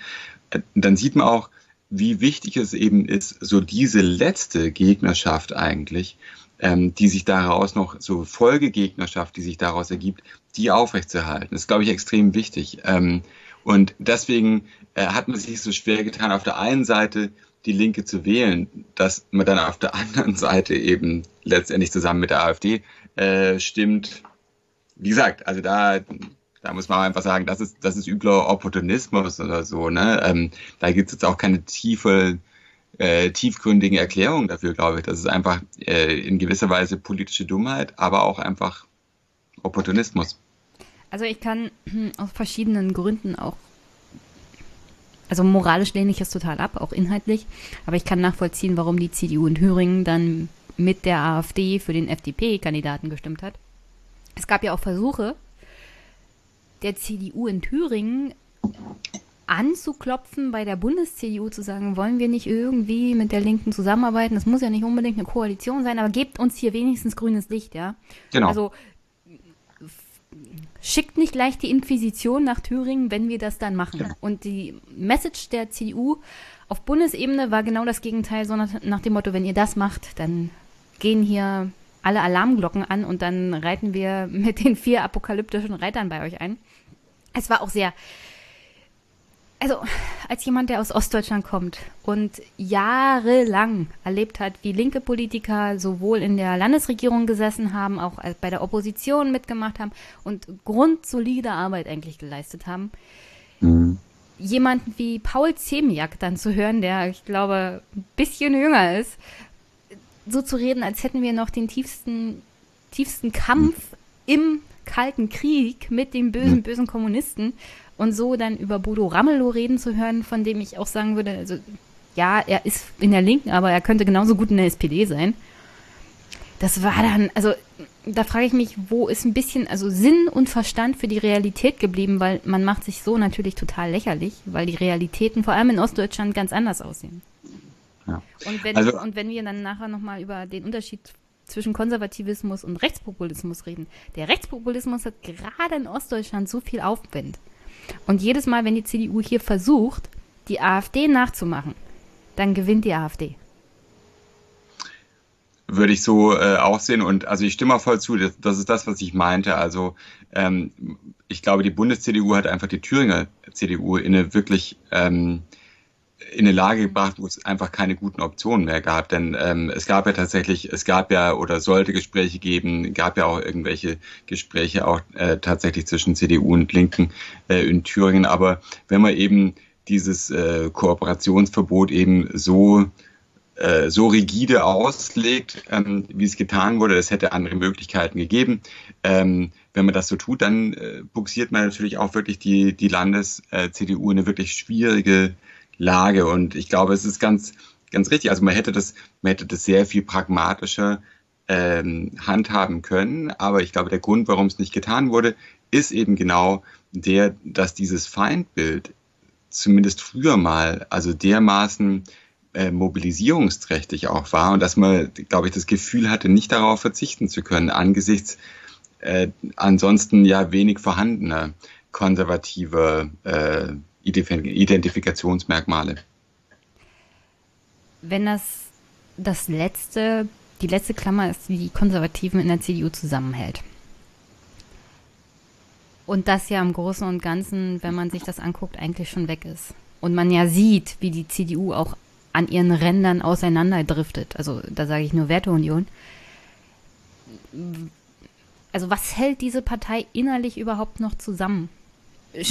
dann sieht man auch, wie wichtig es eben ist, so diese letzte Gegnerschaft eigentlich, ähm, die sich daraus noch, so Folgegegnerschaft, die sich daraus ergibt, die aufrechtzuerhalten. Das ist, glaube ich, extrem wichtig. Ähm, und deswegen äh, hat man sich so schwer getan, auf der einen Seite die Linke zu wählen, dass man dann auf der [LAUGHS] anderen Seite eben letztendlich zusammen mit der AfD äh, stimmt, wie gesagt, also da, da muss man einfach sagen, das ist, das ist übler Opportunismus oder so. Ne? Ähm, da gibt es jetzt auch keine tiefe, äh, tiefgründigen Erklärungen dafür, glaube ich. Das ist einfach äh, in gewisser Weise politische Dummheit, aber auch einfach Opportunismus. Also ich kann aus verschiedenen Gründen auch, also moralisch lehne ich es total ab, auch inhaltlich, aber ich kann nachvollziehen, warum die CDU in Thüringen dann mit der AfD für den FDP-Kandidaten gestimmt hat. Es gab ja auch Versuche der CDU in Thüringen anzuklopfen bei der Bundes-CDU zu sagen, wollen wir nicht irgendwie mit der Linken zusammenarbeiten? Das muss ja nicht unbedingt eine Koalition sein, aber gebt uns hier wenigstens grünes Licht, ja? Genau. Also schickt nicht gleich die Inquisition nach Thüringen, wenn wir das dann machen. Ja. Und die Message der CDU auf Bundesebene war genau das Gegenteil, so nach, nach dem Motto, wenn ihr das macht, dann gehen hier alle Alarmglocken an und dann reiten wir [LAUGHS] mit den vier apokalyptischen Reitern bei euch ein. Es war auch sehr, also als jemand, der aus Ostdeutschland kommt und jahrelang erlebt hat, wie linke Politiker sowohl in der Landesregierung gesessen haben, auch bei der Opposition mitgemacht haben und grundsolide Arbeit eigentlich geleistet haben, mhm. jemanden wie Paul Zemiak dann zu hören, der, ich glaube, ein bisschen jünger ist, so zu reden, als hätten wir noch den tiefsten, tiefsten Kampf im Kalten Krieg mit den bösen, bösen Kommunisten und so dann über Bodo Ramelow reden zu hören, von dem ich auch sagen würde, also ja, er ist in der Linken, aber er könnte genauso gut in der SPD sein. Das war dann, also da frage ich mich, wo ist ein bisschen, also Sinn und Verstand für die Realität geblieben, weil man macht sich so natürlich total lächerlich, weil die Realitäten vor allem in Ostdeutschland ganz anders aussehen. Ja. Und, wenn, also, und wenn wir dann nachher nochmal über den Unterschied zwischen Konservativismus und Rechtspopulismus reden. Der Rechtspopulismus hat gerade in Ostdeutschland so viel Aufwind. Und jedes Mal, wenn die CDU hier versucht, die AfD nachzumachen, dann gewinnt die AfD. Würde ich so äh, auch sehen und also ich stimme auch voll zu, das, das ist das, was ich meinte. Also ähm, ich glaube, die Bundes-CDU hat einfach die Thüringer CDU in eine wirklich ähm, in eine Lage gebracht, wo es einfach keine guten Optionen mehr gab. Denn ähm, es gab ja tatsächlich, es gab ja oder sollte Gespräche geben, gab ja auch irgendwelche Gespräche auch äh, tatsächlich zwischen CDU und Linken äh, in Thüringen. Aber wenn man eben dieses äh, Kooperationsverbot eben so äh, so rigide auslegt, ähm, wie es getan wurde, es hätte andere Möglichkeiten gegeben. Ähm, wenn man das so tut, dann äh, buxiert man natürlich auch wirklich die, die Landes-CDU äh, in eine wirklich schwierige Lage. Und ich glaube, es ist ganz, ganz richtig. Also man hätte das, man hätte das sehr viel pragmatischer ähm, handhaben können. Aber ich glaube, der Grund, warum es nicht getan wurde, ist eben genau der, dass dieses Feindbild zumindest früher mal, also dermaßen äh, mobilisierungsträchtig auch war und dass man, glaube ich, das Gefühl hatte, nicht darauf verzichten zu können angesichts äh, ansonsten ja wenig vorhandener konservativer äh, Identifikationsmerkmale. Wenn das das letzte, die letzte Klammer ist, die die Konservativen in der CDU zusammenhält. Und das ja im Großen und Ganzen, wenn man sich das anguckt, eigentlich schon weg ist. Und man ja sieht, wie die CDU auch an ihren Rändern auseinanderdriftet. Also da sage ich nur Werteunion. Also was hält diese Partei innerlich überhaupt noch zusammen?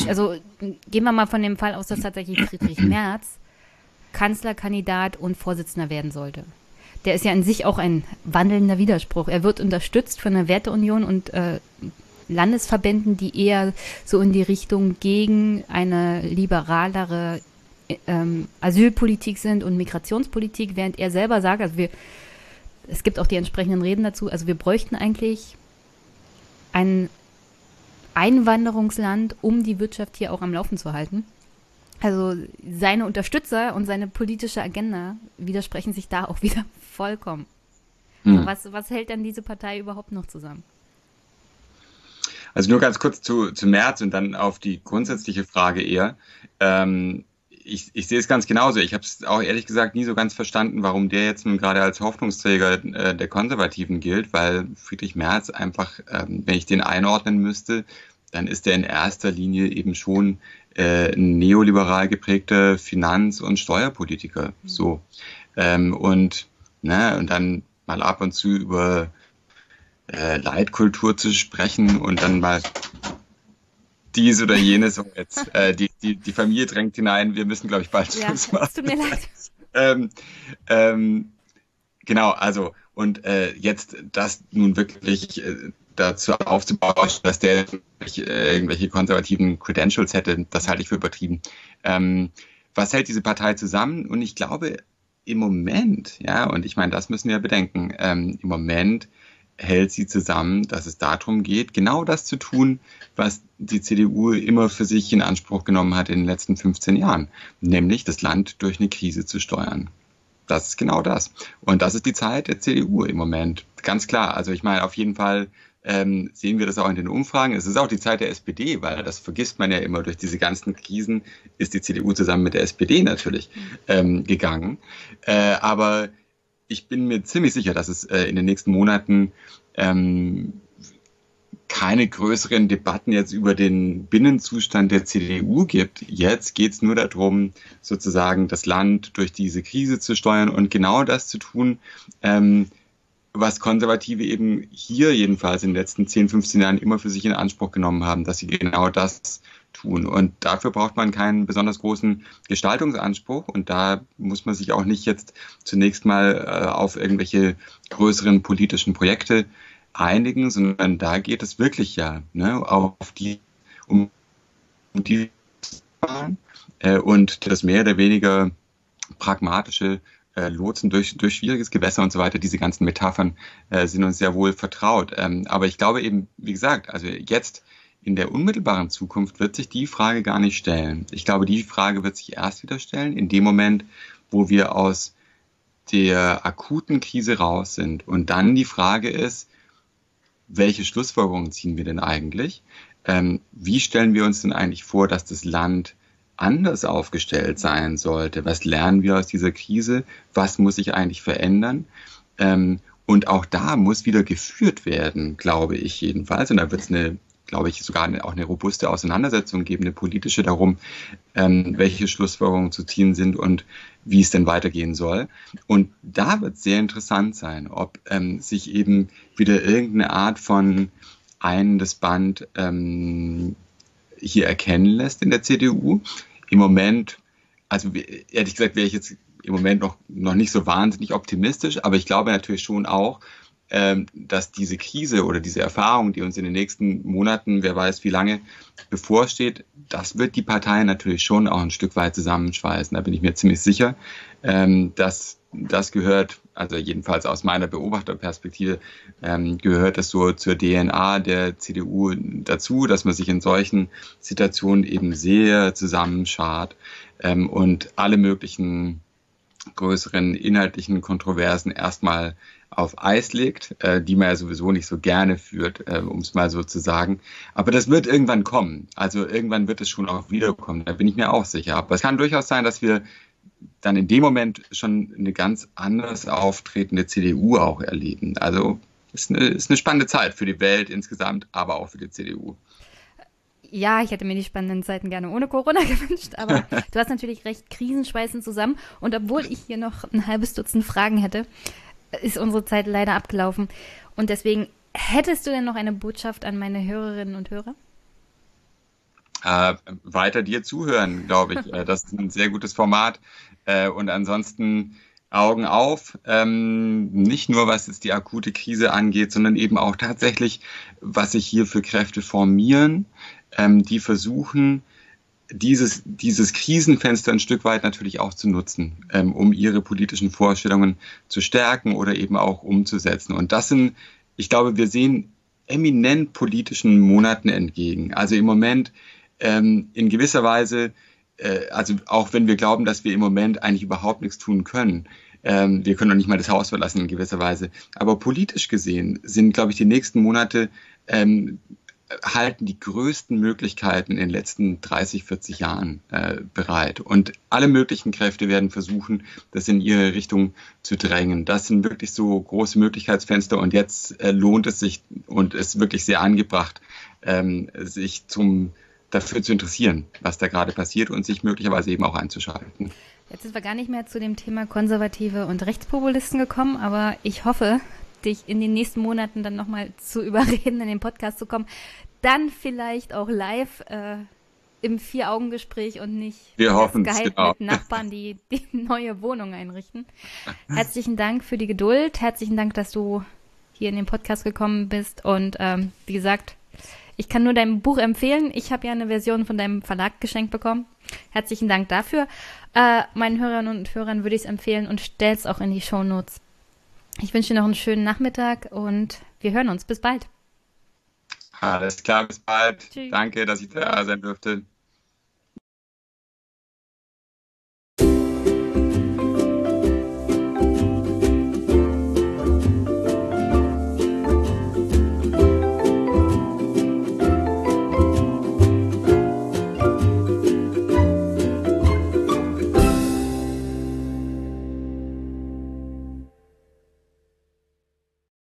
Also gehen wir mal von dem Fall aus, dass tatsächlich Friedrich [CLEARS THROAT] Merz Kanzlerkandidat und Vorsitzender werden sollte. Der ist ja in sich auch ein wandelnder Widerspruch. Er wird unterstützt von der Werteunion und äh, Landesverbänden, die eher so in die Richtung gegen eine liberalere ähm, Asylpolitik sind und Migrationspolitik, während er selber sagt, also wir, es gibt auch die entsprechenden Reden dazu, also wir bräuchten eigentlich einen Einwanderungsland, um die Wirtschaft hier auch am Laufen zu halten. Also seine Unterstützer und seine politische Agenda widersprechen sich da auch [LAUGHS] wieder vollkommen. Mhm. Was, was hält dann diese Partei überhaupt noch zusammen? Also nur ganz kurz zu, zu März und dann auf die grundsätzliche Frage eher. Ähm, ich, ich sehe es ganz genauso. Ich habe es auch ehrlich gesagt nie so ganz verstanden, warum der jetzt nun gerade als Hoffnungsträger äh, der Konservativen gilt, weil Friedrich Merz einfach, ähm, wenn ich den einordnen müsste, dann ist er in erster Linie eben schon äh, ein neoliberal geprägter Finanz- und Steuerpolitiker. Mhm. So. Ähm, und, ne, und dann mal ab und zu über äh, Leitkultur zu sprechen und dann mal dies oder jenes jetzt äh, die, die, die Familie drängt hinein, wir müssen, glaube ich, bald ja, Schluss machen. Tut mir leid. [LAUGHS] ähm, ähm, genau, also und äh, jetzt das nun wirklich äh, dazu aufzubauen, dass der äh, irgendwelche konservativen Credentials hätte, das halte ich für übertrieben. Ähm, was hält diese Partei zusammen? Und ich glaube, im Moment, ja, und ich meine, das müssen wir bedenken, ähm, im Moment hält sie zusammen, dass es darum geht, genau das zu tun, was die CDU immer für sich in Anspruch genommen hat in den letzten 15 Jahren, nämlich das Land durch eine Krise zu steuern. Das ist genau das. Und das ist die Zeit der CDU im Moment. Ganz klar. Also ich meine, auf jeden Fall ähm, sehen wir das auch in den Umfragen. Es ist auch die Zeit der SPD, weil das vergisst man ja immer. Durch diese ganzen Krisen ist die CDU zusammen mit der SPD natürlich ähm, gegangen. Äh, aber ich bin mir ziemlich sicher, dass es äh, in den nächsten Monaten ähm, keine größeren Debatten jetzt über den Binnenzustand der CDU gibt. Jetzt geht es nur darum, sozusagen das Land durch diese Krise zu steuern und genau das zu tun, ähm, was Konservative eben hier jedenfalls in den letzten 10, 15 Jahren immer für sich in Anspruch genommen haben, dass sie genau das tun. Und dafür braucht man keinen besonders großen Gestaltungsanspruch. Und da muss man sich auch nicht jetzt zunächst mal äh, auf irgendwelche größeren politischen Projekte einigen, sondern da geht es wirklich ja ne, auf die, um, die äh, und das mehr oder weniger pragmatische äh, Lotsen durch, durch schwieriges Gewässer und so weiter, diese ganzen Metaphern äh, sind uns sehr wohl vertraut. Ähm, aber ich glaube eben, wie gesagt, also jetzt in der unmittelbaren Zukunft wird sich die Frage gar nicht stellen. Ich glaube, die Frage wird sich erst wieder stellen, in dem Moment, wo wir aus der akuten Krise raus sind. Und dann die Frage ist, welche Schlussfolgerungen ziehen wir denn eigentlich? Ähm, wie stellen wir uns denn eigentlich vor, dass das Land anders aufgestellt sein sollte? Was lernen wir aus dieser Krise? Was muss sich eigentlich verändern? Ähm, und auch da muss wieder geführt werden, glaube ich jedenfalls. Und da wird es eine, glaube ich, sogar eine, auch eine robuste Auseinandersetzung geben, eine politische darum, ähm, welche Schlussfolgerungen zu ziehen sind und wie es denn weitergehen soll. Und da wird es sehr interessant sein, ob ähm, sich eben wieder irgendeine Art von einendes Band ähm, hier erkennen lässt in der CDU. Im Moment, also ehrlich gesagt, wäre ich jetzt im Moment noch, noch nicht so wahnsinnig optimistisch, aber ich glaube natürlich schon auch, dass diese Krise oder diese Erfahrung, die uns in den nächsten Monaten, wer weiß wie lange, bevorsteht, das wird die Parteien natürlich schon auch ein Stück weit zusammenschweißen. Da bin ich mir ziemlich sicher. Ähm, dass das gehört, also jedenfalls aus meiner Beobachterperspektive, ähm, gehört das so zur DNA der CDU dazu, dass man sich in solchen Situationen eben sehr zusammenschart ähm, und alle möglichen größeren inhaltlichen Kontroversen erstmal auf Eis legt, äh, die man ja sowieso nicht so gerne führt, äh, um es mal so zu sagen. Aber das wird irgendwann kommen. Also irgendwann wird es schon auch wiederkommen. Da bin ich mir auch sicher. Aber es kann durchaus sein, dass wir dann in dem Moment schon eine ganz anders auftretende CDU auch erleben. Also ist eine, ist eine spannende Zeit für die Welt insgesamt, aber auch für die CDU. Ja, ich hätte mir die spannenden Zeiten gerne ohne Corona [LAUGHS] gewünscht, aber [LAUGHS] du hast natürlich recht, Krisen schweißen zusammen. Und obwohl ich hier noch ein halbes Dutzend Fragen hätte, ist unsere Zeit leider abgelaufen. Und deswegen, hättest du denn noch eine Botschaft an meine Hörerinnen und Hörer? Äh, weiter dir zuhören, glaube ich. Äh, das ist ein sehr gutes Format. Äh, und ansonsten Augen auf, ähm, nicht nur was jetzt die akute Krise angeht, sondern eben auch tatsächlich, was sich hier für Kräfte formieren, ähm, die versuchen, dieses, dieses Krisenfenster ein Stück weit natürlich auch zu nutzen, ähm, um ihre politischen Vorstellungen zu stärken oder eben auch umzusetzen. Und das sind, ich glaube, wir sehen eminent politischen Monaten entgegen. Also im Moment ähm, in gewisser Weise, äh, also auch wenn wir glauben, dass wir im Moment eigentlich überhaupt nichts tun können, ähm, wir können doch nicht mal das Haus verlassen in gewisser Weise, aber politisch gesehen sind, glaube ich, die nächsten Monate ähm, halten die größten Möglichkeiten in den letzten 30, 40 Jahren äh, bereit. Und alle möglichen Kräfte werden versuchen, das in ihre Richtung zu drängen. Das sind wirklich so große Möglichkeitsfenster und jetzt äh, lohnt es sich und ist wirklich sehr angebracht, ähm, sich zum, dafür zu interessieren, was da gerade passiert und sich möglicherweise eben auch einzuschalten. Jetzt sind wir gar nicht mehr zu dem Thema Konservative und Rechtspopulisten gekommen, aber ich hoffe, dich in den nächsten Monaten dann nochmal zu [LAUGHS] überreden, in den Podcast zu kommen. Dann vielleicht auch live äh, im Vier-Augen-Gespräch und nicht Wir hoffen Skype genau. mit Nachbarn, die die [LAUGHS] neue Wohnung einrichten. Herzlichen Dank für die Geduld. Herzlichen Dank, dass du hier in den Podcast gekommen bist. Und ähm, wie gesagt, ich kann nur dein Buch empfehlen. Ich habe ja eine Version von deinem Verlag geschenkt bekommen. Herzlichen Dank dafür. Äh, meinen Hörern und Hörern würde ich es empfehlen und stell's auch in die Show Notes. Ich wünsche dir noch einen schönen Nachmittag und wir hören uns. Bis bald. Alles klar, bis bald. Tschüss. Danke, dass ich da sein durfte.